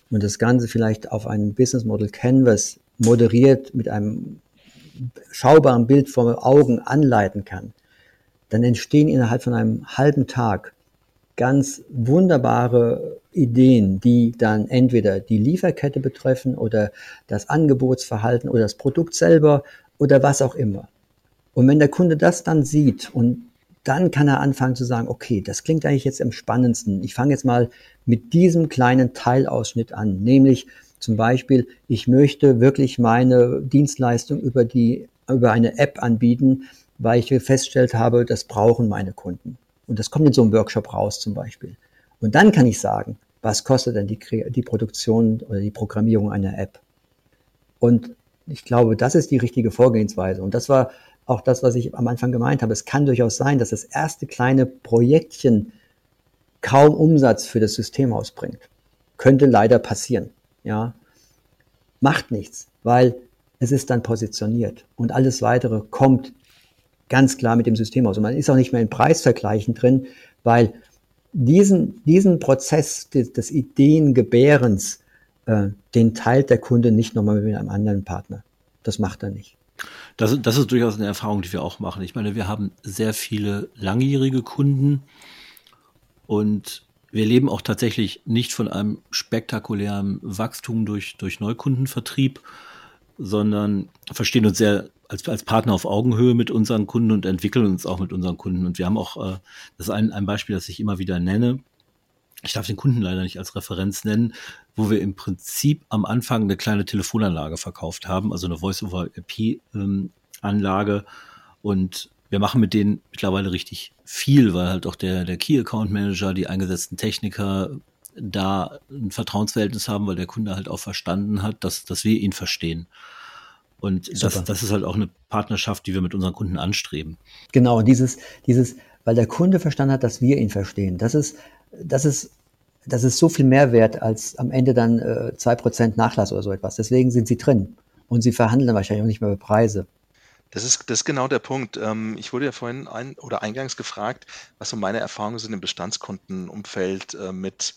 S4: und das Ganze vielleicht auf einem Business Model Canvas moderiert mit einem schaubaren Bild vor Augen anleiten kann, dann entstehen innerhalb von einem halben Tag ganz wunderbare Ideen, die dann entweder die Lieferkette betreffen oder das Angebotsverhalten oder das Produkt selber oder was auch immer. Und wenn der Kunde das dann sieht und dann kann er anfangen zu sagen, okay, das klingt eigentlich jetzt am spannendsten. Ich fange jetzt mal mit diesem kleinen Teilausschnitt an, nämlich zum Beispiel, ich möchte wirklich meine Dienstleistung über die, über eine App anbieten, weil ich festgestellt habe, das brauchen meine Kunden. Und das kommt in so einem Workshop raus zum Beispiel. Und dann kann ich sagen, was kostet denn die, die Produktion oder die Programmierung einer App? Und ich glaube, das ist die richtige Vorgehensweise. Und das war auch das, was ich am Anfang gemeint habe. Es kann durchaus sein, dass das erste kleine Projektchen kaum Umsatz für das System ausbringt. Könnte leider passieren. Ja, macht nichts, weil es ist dann positioniert und alles weitere kommt ganz klar mit dem System aus. Und man ist auch nicht mehr in Preisvergleichen drin, weil diesen, diesen Prozess des, des Ideengebärens, äh, den teilt der Kunde nicht nochmal mit einem anderen Partner. Das macht er nicht.
S2: Das, das ist durchaus eine Erfahrung, die wir auch machen. Ich meine, wir haben sehr viele langjährige Kunden und wir leben auch tatsächlich nicht von einem spektakulären Wachstum durch, durch Neukundenvertrieb, sondern verstehen uns sehr als, als Partner auf Augenhöhe mit unseren Kunden und entwickeln uns auch mit unseren Kunden. Und wir haben auch, äh, das ist ein, ein Beispiel, das ich immer wieder nenne. Ich darf den Kunden leider nicht als Referenz nennen, wo wir im Prinzip am Anfang eine kleine Telefonanlage verkauft haben, also eine Voice-over-IP-Anlage. Ähm, und wir machen mit denen mittlerweile richtig viel, weil halt auch der, der Key Account Manager, die eingesetzten Techniker da ein Vertrauensverhältnis haben, weil der Kunde halt auch verstanden hat, dass, dass wir ihn verstehen. Und das, das ist halt auch eine Partnerschaft, die wir mit unseren Kunden anstreben.
S4: Genau, dieses, dieses, weil der Kunde verstanden hat, dass wir ihn verstehen. Das ist, das ist, das ist so viel mehr wert als am Ende dann äh, zwei äh, Prozent Nachlass oder so etwas. Deswegen sind sie drin. Und sie verhandeln wahrscheinlich auch nicht mehr über Preise.
S3: Das ist, das ist genau der Punkt. Ähm, ich wurde ja vorhin ein, oder eingangs gefragt, was so meine Erfahrungen sind im Bestandskundenumfeld äh, mit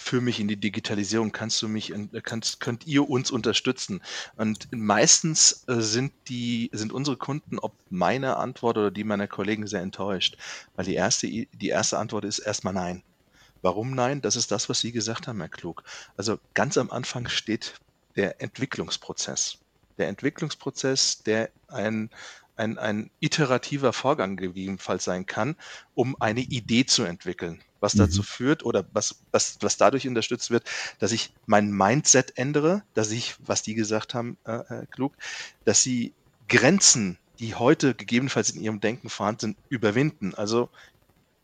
S3: für mich in die Digitalisierung, kannst du mich, kannst, könnt ihr uns unterstützen? Und meistens äh, sind die, sind unsere Kunden, ob meine Antwort oder die meiner Kollegen sehr enttäuscht, weil die erste, die erste Antwort ist erstmal nein. Warum nein? Das ist das, was Sie gesagt haben, Herr Klug. Also ganz am Anfang steht der Entwicklungsprozess. Der Entwicklungsprozess, der ein, ein, ein iterativer Vorgang gegebenenfalls sein kann, um eine Idee zu entwickeln was mhm. dazu führt oder was, was, was dadurch unterstützt wird, dass ich mein Mindset ändere, dass ich, was die gesagt haben, äh, äh, klug, dass sie Grenzen, die heute gegebenenfalls in ihrem Denken vorhanden sind, überwinden. Also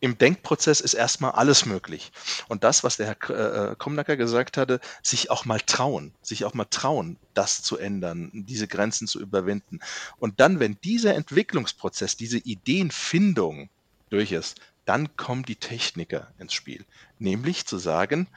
S3: im Denkprozess ist erstmal alles möglich. Und das, was der Herr äh, äh, Komnacker gesagt hatte, sich auch mal trauen, sich auch mal trauen, das zu ändern, diese Grenzen zu überwinden. Und dann, wenn dieser Entwicklungsprozess, diese Ideenfindung durch ist, dann kommen die Techniker ins Spiel. Nämlich zu sagen,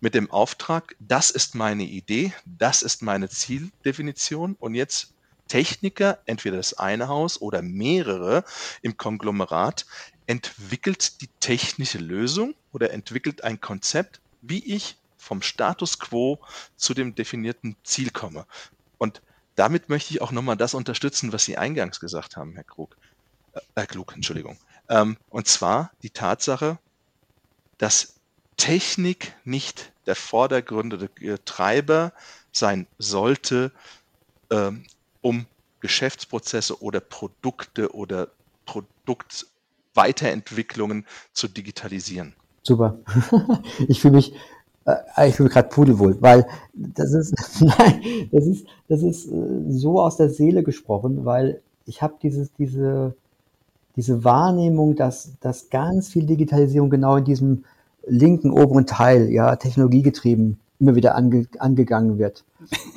S3: mit dem Auftrag, das ist meine Idee, das ist meine Zieldefinition und jetzt Techniker, entweder das eine Haus oder mehrere im Konglomerat, entwickelt die technische Lösung oder entwickelt ein Konzept, wie ich vom Status quo zu dem definierten Ziel komme. Und damit möchte ich auch nochmal das unterstützen, was Sie eingangs gesagt haben, Herr Krug. Äh, Klug, Entschuldigung. Ähm, und zwar die Tatsache, dass Technik nicht der vordergründige Treiber sein sollte, ähm, um Geschäftsprozesse oder Produkte oder Produktweiterentwicklungen zu digitalisieren.
S4: Super. ich fühle mich, äh, ich mich gerade pudelwohl, weil das ist, nein, das ist, das ist äh, so aus der Seele gesprochen, weil ich habe dieses, diese, diese Wahrnehmung, dass, dass ganz viel Digitalisierung genau in diesem linken oberen Teil, ja, technologiegetrieben, immer wieder ange, angegangen wird.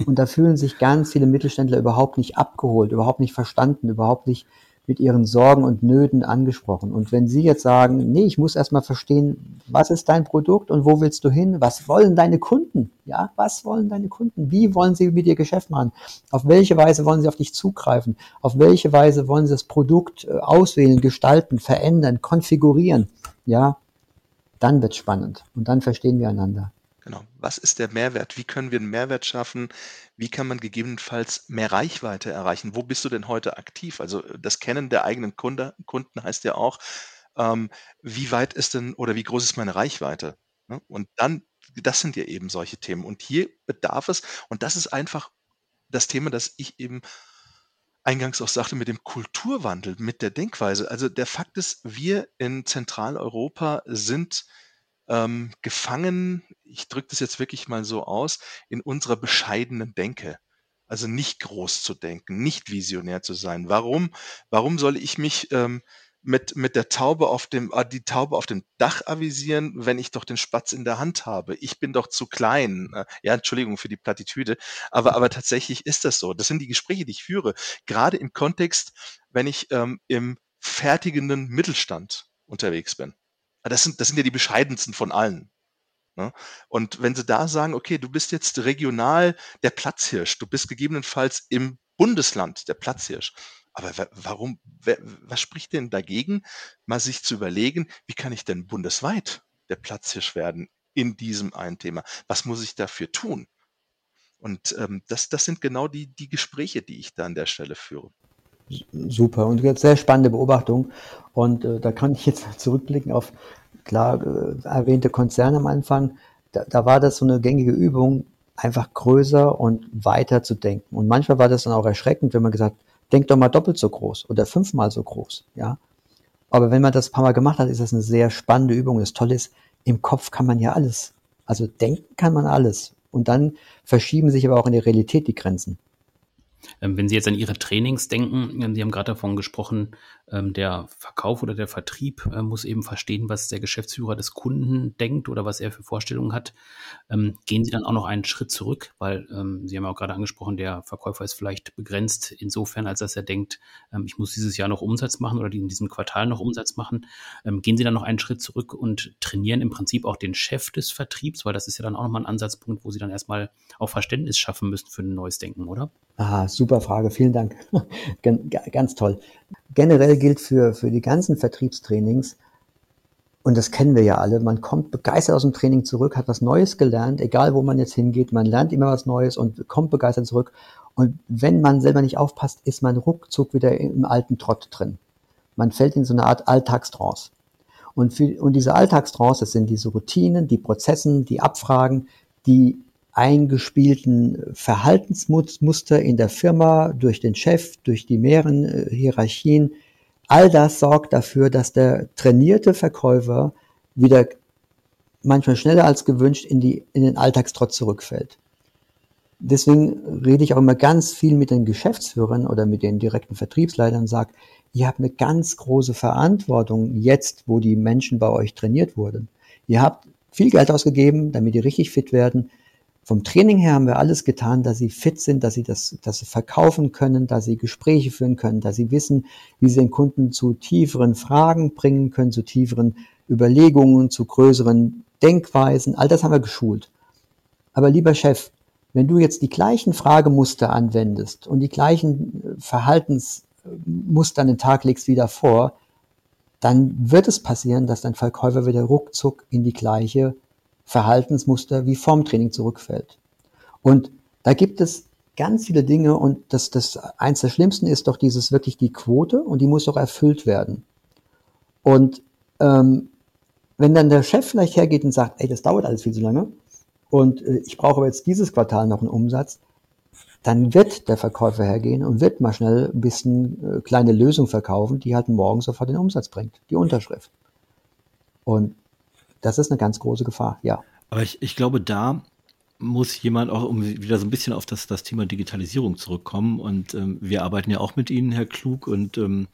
S4: Und da fühlen sich ganz viele Mittelständler überhaupt nicht abgeholt, überhaupt nicht verstanden, überhaupt nicht mit ihren Sorgen und Nöten angesprochen. Und wenn Sie jetzt sagen, nee, ich muss erstmal verstehen, was ist dein Produkt und wo willst du hin? Was wollen deine Kunden? Ja, was wollen deine Kunden? Wie wollen sie mit dir Geschäft machen? Auf welche Weise wollen sie auf dich zugreifen? Auf welche Weise wollen sie das Produkt äh, auswählen, gestalten, verändern, konfigurieren? Ja, dann wird's spannend und dann verstehen wir einander.
S3: Genau. Was ist der Mehrwert? Wie können wir einen Mehrwert schaffen? Wie kann man gegebenenfalls mehr Reichweite erreichen? Wo bist du denn heute aktiv? Also das Kennen der eigenen Kunde, Kunden heißt ja auch, ähm, wie weit ist denn oder wie groß ist meine Reichweite? Ne? Und dann das sind ja eben solche Themen. Und hier bedarf es, und das ist einfach das Thema, das ich eben eingangs auch sagte, mit dem Kulturwandel, mit der Denkweise. Also der Fakt ist, wir in Zentraleuropa sind ähm, gefangen, ich drücke das jetzt wirklich mal so aus, in unserer bescheidenen Denke. Also nicht groß zu denken, nicht visionär zu sein. Warum? Warum soll ich mich ähm, mit, mit der Taube auf dem, äh, die Taube auf dem Dach avisieren, wenn ich doch den Spatz in der Hand habe? Ich bin doch zu klein. Äh, ja, Entschuldigung für die Plattitüde. Aber, aber tatsächlich ist das so. Das sind die Gespräche, die ich führe. Gerade im Kontext, wenn ich ähm, im fertigenden Mittelstand unterwegs bin. Das sind, das sind ja die bescheidensten von allen. Ne? Und wenn sie da sagen, okay, du bist jetzt regional der Platzhirsch, du bist gegebenenfalls im Bundesland der Platzhirsch. Aber warum, was spricht denn dagegen, mal sich zu überlegen, wie kann ich denn bundesweit der Platzhirsch werden in diesem einen Thema? Was muss ich dafür tun? Und ähm, das, das sind genau die, die Gespräche, die ich da an der Stelle führe.
S4: Super und sehr spannende Beobachtung. Und äh, da kann ich jetzt zurückblicken auf klar äh, erwähnte Konzerne am Anfang, da, da war das so eine gängige Übung, einfach größer und weiter zu denken. Und manchmal war das dann auch erschreckend, wenn man gesagt, denk doch mal doppelt so groß oder fünfmal so groß, ja. Aber wenn man das ein paar Mal gemacht hat, ist das eine sehr spannende Übung. Das Tolle ist, im Kopf kann man ja alles. Also denken kann man alles. Und dann verschieben sich aber auch in der Realität die Grenzen.
S1: Ähm, wenn Sie jetzt an Ihre Trainings denken, ähm, Sie haben gerade davon gesprochen, der Verkauf oder der Vertrieb äh, muss eben verstehen, was der Geschäftsführer des Kunden denkt oder was er für Vorstellungen hat. Gehen Sie dann auch noch einen Schritt zurück, weil Sie haben ja auch gerade angesprochen, der Verkäufer ist vielleicht begrenzt insofern, als dass er denkt, ich muss dieses Jahr noch Umsatz machen oder in diesem Quartal noch Umsatz machen. Gehen Sie dann noch einen Schritt zurück und trainieren im Prinzip auch den Chef des Vertriebs, weil das ist ja dann auch nochmal ein Ansatzpunkt, wo Sie dann erstmal auch Verständnis schaffen müssen für ein neues Denken, oder?
S4: Aha, super Frage, vielen Dank. Ganz toll. Generell gilt für, für die ganzen Vertriebstrainings, und das kennen wir ja alle, man kommt begeistert aus dem Training zurück, hat was Neues gelernt, egal wo man jetzt hingeht, man lernt immer was Neues und kommt begeistert zurück. Und wenn man selber nicht aufpasst, ist man ruckzuck wieder im alten Trott drin. Man fällt in so eine Art Alltagstrance. Und, für, und diese Alltagstrance, das sind diese Routinen, die Prozessen, die Abfragen, die eingespielten Verhaltensmuster in der Firma, durch den Chef, durch die mehreren äh, Hierarchien. All das sorgt dafür, dass der trainierte Verkäufer wieder manchmal schneller als gewünscht in, die, in den Alltagstrotz zurückfällt. Deswegen rede ich auch immer ganz viel mit den Geschäftsführern oder mit den direkten Vertriebsleitern und sage, ihr habt eine ganz große Verantwortung jetzt, wo die Menschen bei euch trainiert wurden. Ihr habt viel Geld ausgegeben, damit die richtig fit werden. Vom Training her haben wir alles getan, dass sie fit sind, dass sie das, dass sie verkaufen können, dass sie Gespräche führen können, dass sie wissen, wie sie den Kunden zu tieferen Fragen bringen können, zu tieferen Überlegungen, zu größeren Denkweisen. All das haben wir geschult. Aber lieber Chef, wenn du jetzt die gleichen Fragemuster anwendest und die gleichen äh, Verhaltensmuster an den Tag legst wie davor, dann wird es passieren, dass dein Verkäufer wieder ruckzuck in die gleiche Verhaltensmuster wie Formtraining zurückfällt. Und da gibt es ganz viele Dinge und das, das eins der schlimmsten ist doch dieses wirklich die Quote und die muss doch erfüllt werden. Und ähm, wenn dann der Chef vielleicht hergeht und sagt, ey, das dauert alles viel zu lange und äh, ich brauche aber jetzt dieses Quartal noch einen Umsatz, dann wird der Verkäufer hergehen und wird mal schnell ein bisschen äh, kleine Lösung verkaufen, die halt morgen sofort den Umsatz bringt, die Unterschrift. Und das ist eine ganz große Gefahr, ja.
S2: Aber ich, ich glaube, da muss jemand auch, um wieder so ein bisschen auf das, das Thema Digitalisierung zurückkommen. Und ähm, wir arbeiten ja auch mit Ihnen, Herr Klug, und ähm,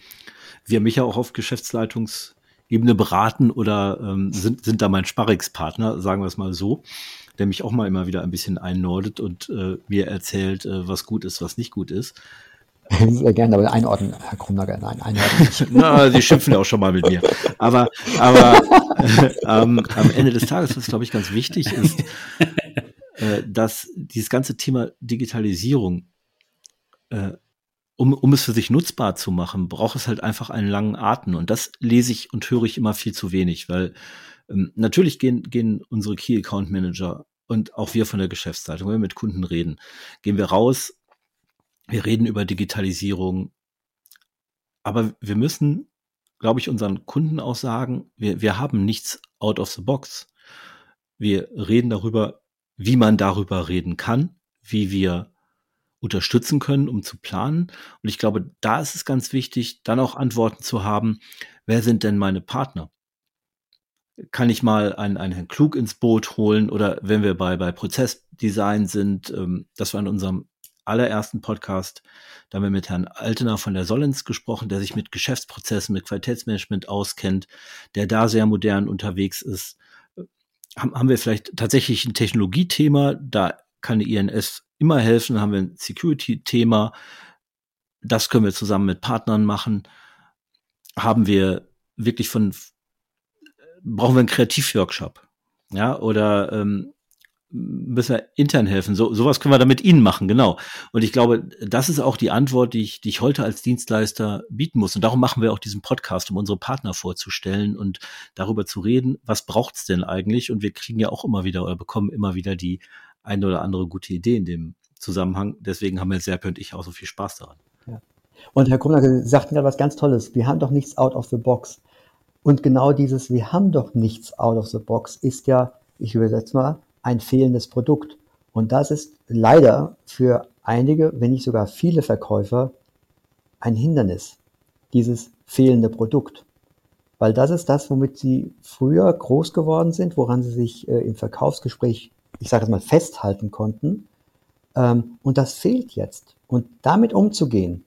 S2: wir haben mich ja auch auf Geschäftsleitungsebene beraten oder ähm, sind, sind da mein Sparringspartner, sagen wir es mal so, der mich auch mal immer wieder ein bisschen einnordet und äh, mir erzählt, äh, was gut ist, was nicht gut ist.
S4: Sehr gerne, aber einordnen, Herr Krumnager, nein, einordnen.
S2: Na, Sie schimpfen ja auch schon mal mit mir. Aber, aber äh, ähm, am Ende des Tages, was glaube ich ganz wichtig ist, äh, dass dieses ganze Thema Digitalisierung, äh, um, um es für sich nutzbar zu machen, braucht es halt einfach einen langen Atem. Und das lese ich und höre ich immer viel zu wenig, weil ähm, natürlich gehen, gehen unsere Key Account Manager und auch wir von der Geschäftsleitung, wenn wir mit Kunden reden, gehen wir raus wir reden über Digitalisierung, aber wir müssen, glaube ich, unseren Kunden auch sagen, wir, wir haben nichts out of the box. Wir reden darüber, wie man darüber reden kann, wie wir unterstützen können, um zu planen. Und ich glaube, da ist es ganz wichtig, dann auch Antworten zu haben, wer sind denn meine Partner? Kann ich mal einen, einen Herrn Klug ins Boot holen oder wenn wir bei, bei Prozessdesign sind, ähm, das war in unserem allerersten Podcast, da haben wir mit Herrn Altener von der Sollens gesprochen, der sich mit Geschäftsprozessen, mit Qualitätsmanagement auskennt, der da sehr modern unterwegs ist. Haben, haben wir vielleicht tatsächlich ein Technologiethema, da kann die INS immer helfen, haben wir ein Security-Thema, das können wir zusammen mit Partnern machen. Haben wir wirklich von, brauchen wir einen Kreativworkshop? Ja, oder ähm, müssen wir intern helfen. So, sowas können wir dann mit Ihnen machen, genau. Und ich glaube, das ist auch die Antwort, die ich, die ich heute als Dienstleister bieten muss. Und darum machen wir auch diesen Podcast, um unsere Partner vorzustellen und darüber zu reden, was braucht's denn eigentlich? Und wir kriegen ja auch immer wieder oder bekommen immer wieder die eine oder andere gute Idee in dem Zusammenhang. Deswegen haben wir Serpe und ich auch so viel Spaß daran.
S4: Ja. Und Herr Krumner sagt mir was ganz Tolles. Wir haben doch nichts out of the box. Und genau dieses, wir haben doch nichts out of the box, ist ja, ich übersetze mal, ein fehlendes Produkt. Und das ist leider für einige, wenn nicht sogar viele Verkäufer ein Hindernis, dieses fehlende Produkt. Weil das ist das, womit sie früher groß geworden sind, woran sie sich äh, im Verkaufsgespräch, ich sage es mal, festhalten konnten. Ähm, und das fehlt jetzt. Und damit umzugehen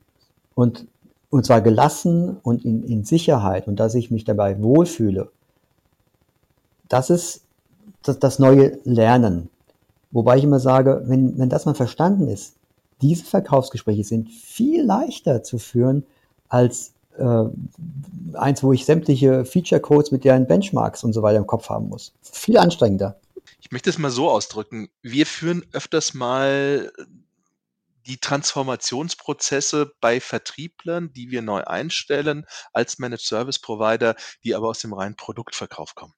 S4: und, und zwar gelassen und in, in Sicherheit und dass ich mich dabei wohlfühle, das ist das, das neue Lernen. Wobei ich immer sage, wenn, wenn das mal verstanden ist, diese Verkaufsgespräche sind viel leichter zu führen als äh, eins, wo ich sämtliche Feature Codes mit deren Benchmarks und so weiter im Kopf haben muss. Viel anstrengender.
S3: Ich möchte es mal so ausdrücken. Wir führen öfters mal die Transformationsprozesse bei Vertrieblern, die wir neu einstellen als Managed Service Provider, die aber aus dem reinen Produktverkauf kommen.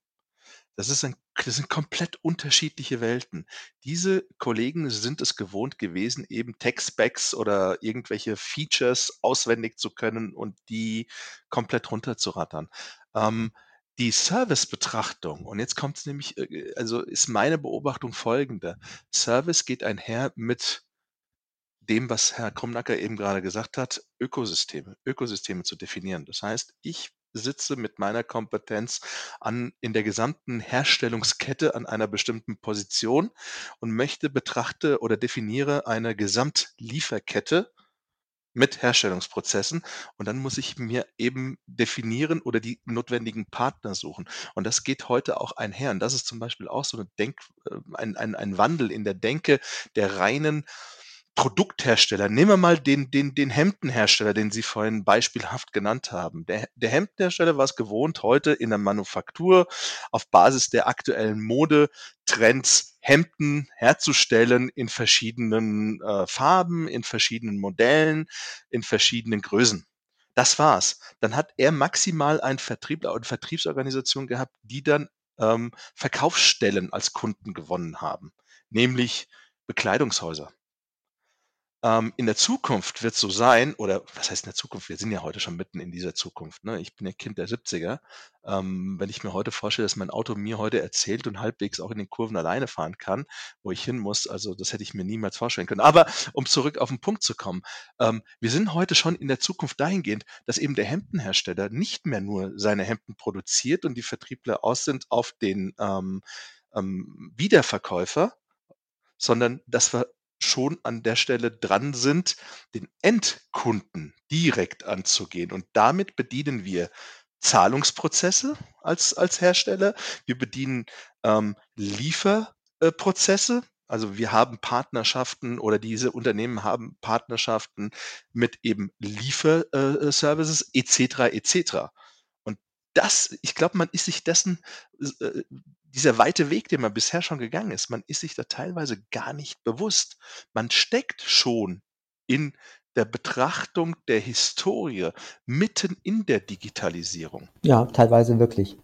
S3: Das ist ein das sind komplett unterschiedliche Welten. Diese Kollegen sind es gewohnt gewesen, eben Tech-Specs oder irgendwelche Features auswendig zu können und die komplett runterzurattern. Ähm, die Service-Betrachtung, und jetzt kommt es nämlich, äh, also ist meine Beobachtung folgende. Service geht einher mit dem, was Herr Krumnacker eben gerade gesagt hat, Ökosysteme, Ökosysteme zu definieren. Das heißt, ich sitze mit meiner Kompetenz an in der gesamten Herstellungskette an einer bestimmten Position und möchte, betrachte oder definiere eine Gesamtlieferkette mit Herstellungsprozessen und dann muss ich mir eben definieren oder die notwendigen Partner suchen. Und das geht heute auch einher. Und das ist zum Beispiel auch so eine Denk, äh, ein, ein, ein Wandel in der Denke der reinen Produkthersteller, nehmen wir mal den, den, den Hemdenhersteller, den Sie vorhin beispielhaft genannt haben. Der, der Hemdenhersteller war es gewohnt, heute in der Manufaktur auf Basis der aktuellen Modetrends Hemden herzustellen in verschiedenen äh, Farben, in verschiedenen Modellen, in verschiedenen Größen. Das war's. Dann hat er maximal einen Vertriebler und Vertriebsorganisation gehabt, die dann ähm, Verkaufsstellen als Kunden gewonnen haben, nämlich Bekleidungshäuser. Ähm, in der Zukunft wird es so sein, oder was heißt in der Zukunft? Wir sind ja heute schon mitten in dieser Zukunft. Ne? Ich bin ja Kind der 70er. Ähm, wenn ich mir heute vorstelle, dass mein Auto mir heute erzählt und halbwegs auch in den Kurven alleine fahren kann, wo ich hin muss, also das hätte ich mir niemals vorstellen können. Aber um zurück auf den Punkt zu kommen, ähm, wir sind heute schon in der Zukunft dahingehend, dass eben der Hemdenhersteller nicht mehr nur seine Hemden produziert und die Vertriebler aus sind auf den ähm, ähm, Wiederverkäufer, sondern dass wir schon an der Stelle dran sind, den Endkunden direkt anzugehen. Und damit bedienen wir Zahlungsprozesse als, als Hersteller. Wir bedienen ähm, Lieferprozesse. Also wir haben Partnerschaften oder diese Unternehmen haben Partnerschaften mit eben Lieferservices etc. etc. Und das, ich glaube, man ist sich dessen äh, dieser weite Weg, den man bisher schon gegangen ist, man ist sich da teilweise gar nicht bewusst. Man steckt schon in der Betrachtung der Historie mitten in der Digitalisierung.
S4: Ja, teilweise wirklich.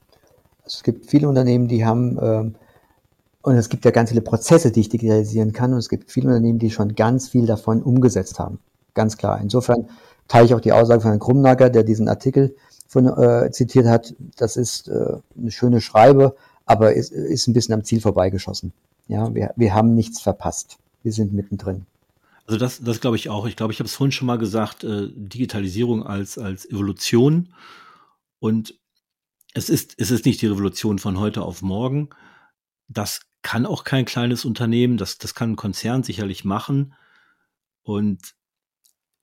S4: Also es gibt viele Unternehmen, die haben, ähm, und es gibt ja ganz viele Prozesse, die ich digitalisieren kann, und es gibt viele Unternehmen, die schon ganz viel davon umgesetzt haben. Ganz klar. Insofern teile ich auch die Aussage von Herrn Krumnacker, der diesen Artikel von, äh, zitiert hat. Das ist äh, eine schöne Schreibe, aber es ist ein bisschen am Ziel vorbeigeschossen. Ja, wir, wir haben nichts verpasst. Wir sind mittendrin.
S2: Also das, das glaube ich auch. Ich glaube, ich habe es vorhin schon mal gesagt, äh, Digitalisierung als, als Evolution. Und es ist, es ist nicht die Revolution von heute auf morgen. Das kann auch kein kleines Unternehmen, das, das kann ein Konzern sicherlich machen. Und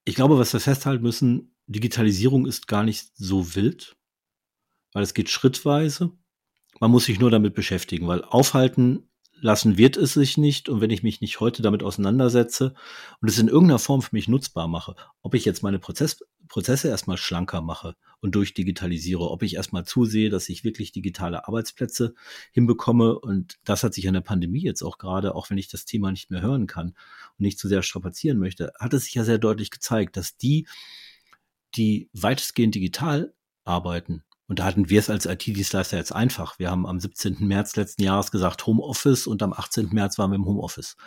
S2: ich glaube, was wir festhalten müssen, Digitalisierung ist gar nicht so wild, weil es geht schrittweise. Man muss sich nur damit beschäftigen, weil aufhalten lassen wird es sich nicht. Und wenn ich mich nicht heute damit auseinandersetze und es in irgendeiner Form für mich nutzbar mache, ob ich jetzt meine Prozess, Prozesse erstmal schlanker mache und durchdigitalisiere, ob ich erstmal zusehe, dass ich wirklich digitale Arbeitsplätze hinbekomme. Und das hat sich an der Pandemie jetzt auch gerade, auch wenn ich das Thema nicht mehr hören kann und nicht zu sehr strapazieren möchte, hat es sich ja sehr deutlich gezeigt, dass die, die weitestgehend digital arbeiten, und da hatten wir es als IT-Dienstleister jetzt einfach. Wir haben am 17. März letzten Jahres gesagt Homeoffice und am 18. März waren wir im Homeoffice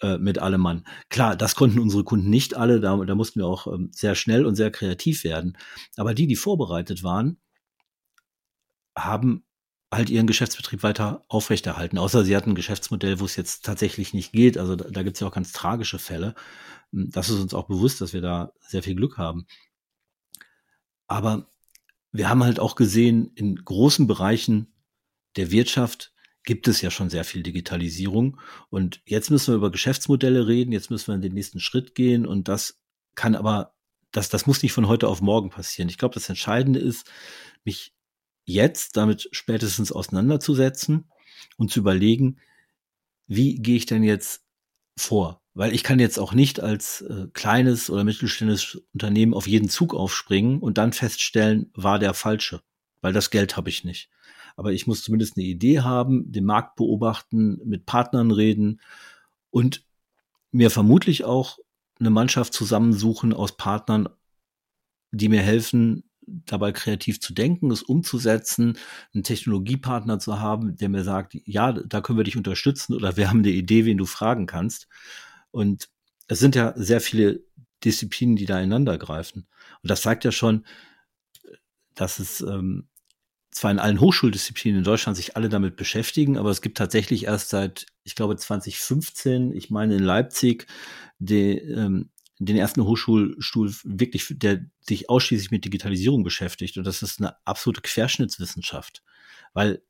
S2: äh, mit allem Mann. Klar, das konnten unsere Kunden nicht alle, da, da mussten wir auch ähm, sehr schnell und sehr kreativ werden. Aber die, die vorbereitet waren, haben halt ihren Geschäftsbetrieb weiter aufrechterhalten, außer sie hatten ein Geschäftsmodell, wo es jetzt tatsächlich nicht geht. Also da, da gibt es ja auch ganz tragische Fälle. Das ist uns auch bewusst, dass wir da sehr viel Glück haben. Aber wir haben halt auch gesehen, in großen Bereichen der Wirtschaft gibt es ja schon sehr viel Digitalisierung. Und jetzt müssen wir über Geschäftsmodelle reden, jetzt müssen wir in den nächsten Schritt gehen. Und das kann aber, das, das muss nicht von heute auf morgen passieren. Ich glaube, das Entscheidende ist, mich jetzt damit spätestens auseinanderzusetzen und zu überlegen, wie gehe ich denn jetzt vor? Weil ich kann jetzt auch nicht als äh, kleines oder mittelständisches Unternehmen auf jeden Zug aufspringen und dann feststellen, war der falsche. Weil das Geld habe ich nicht. Aber ich muss zumindest eine Idee haben, den Markt beobachten, mit Partnern reden und mir vermutlich auch eine Mannschaft zusammensuchen aus Partnern, die mir helfen, dabei kreativ zu denken, es umzusetzen, einen Technologiepartner zu haben, der mir sagt, ja, da können wir dich unterstützen oder wir haben eine Idee, wen du fragen kannst. Und es sind ja sehr viele Disziplinen, die da ineinander greifen. Und das zeigt ja schon, dass es ähm, zwar in allen Hochschuldisziplinen in Deutschland sich alle damit beschäftigen, aber es gibt tatsächlich erst seit, ich glaube, 2015, ich meine in Leipzig, die, ähm, den ersten Hochschulstuhl wirklich, der sich ausschließlich mit Digitalisierung beschäftigt. Und das ist eine absolute Querschnittswissenschaft. Weil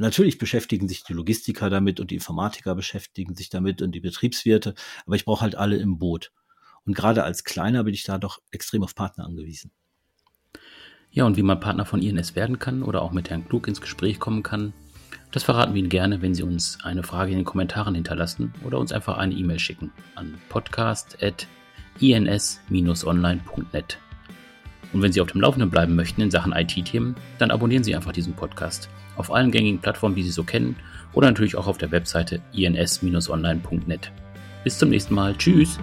S2: Natürlich beschäftigen sich die Logistiker damit und die Informatiker beschäftigen sich damit und die Betriebswirte, aber ich brauche halt alle im Boot. Und gerade als Kleiner bin ich da doch extrem auf Partner angewiesen.
S1: Ja, und wie man Partner von INS werden kann oder auch mit Herrn Klug ins Gespräch kommen kann, das verraten wir Ihnen gerne, wenn Sie uns eine Frage in den Kommentaren hinterlassen oder uns einfach eine E-Mail schicken an podcast.ins-online.net. Und wenn Sie auf dem Laufenden bleiben möchten in Sachen IT-Themen, dann abonnieren Sie einfach diesen Podcast auf allen gängigen Plattformen, die Sie so kennen, oder natürlich auch auf der Webseite ins-online.net. Bis zum nächsten Mal. Tschüss!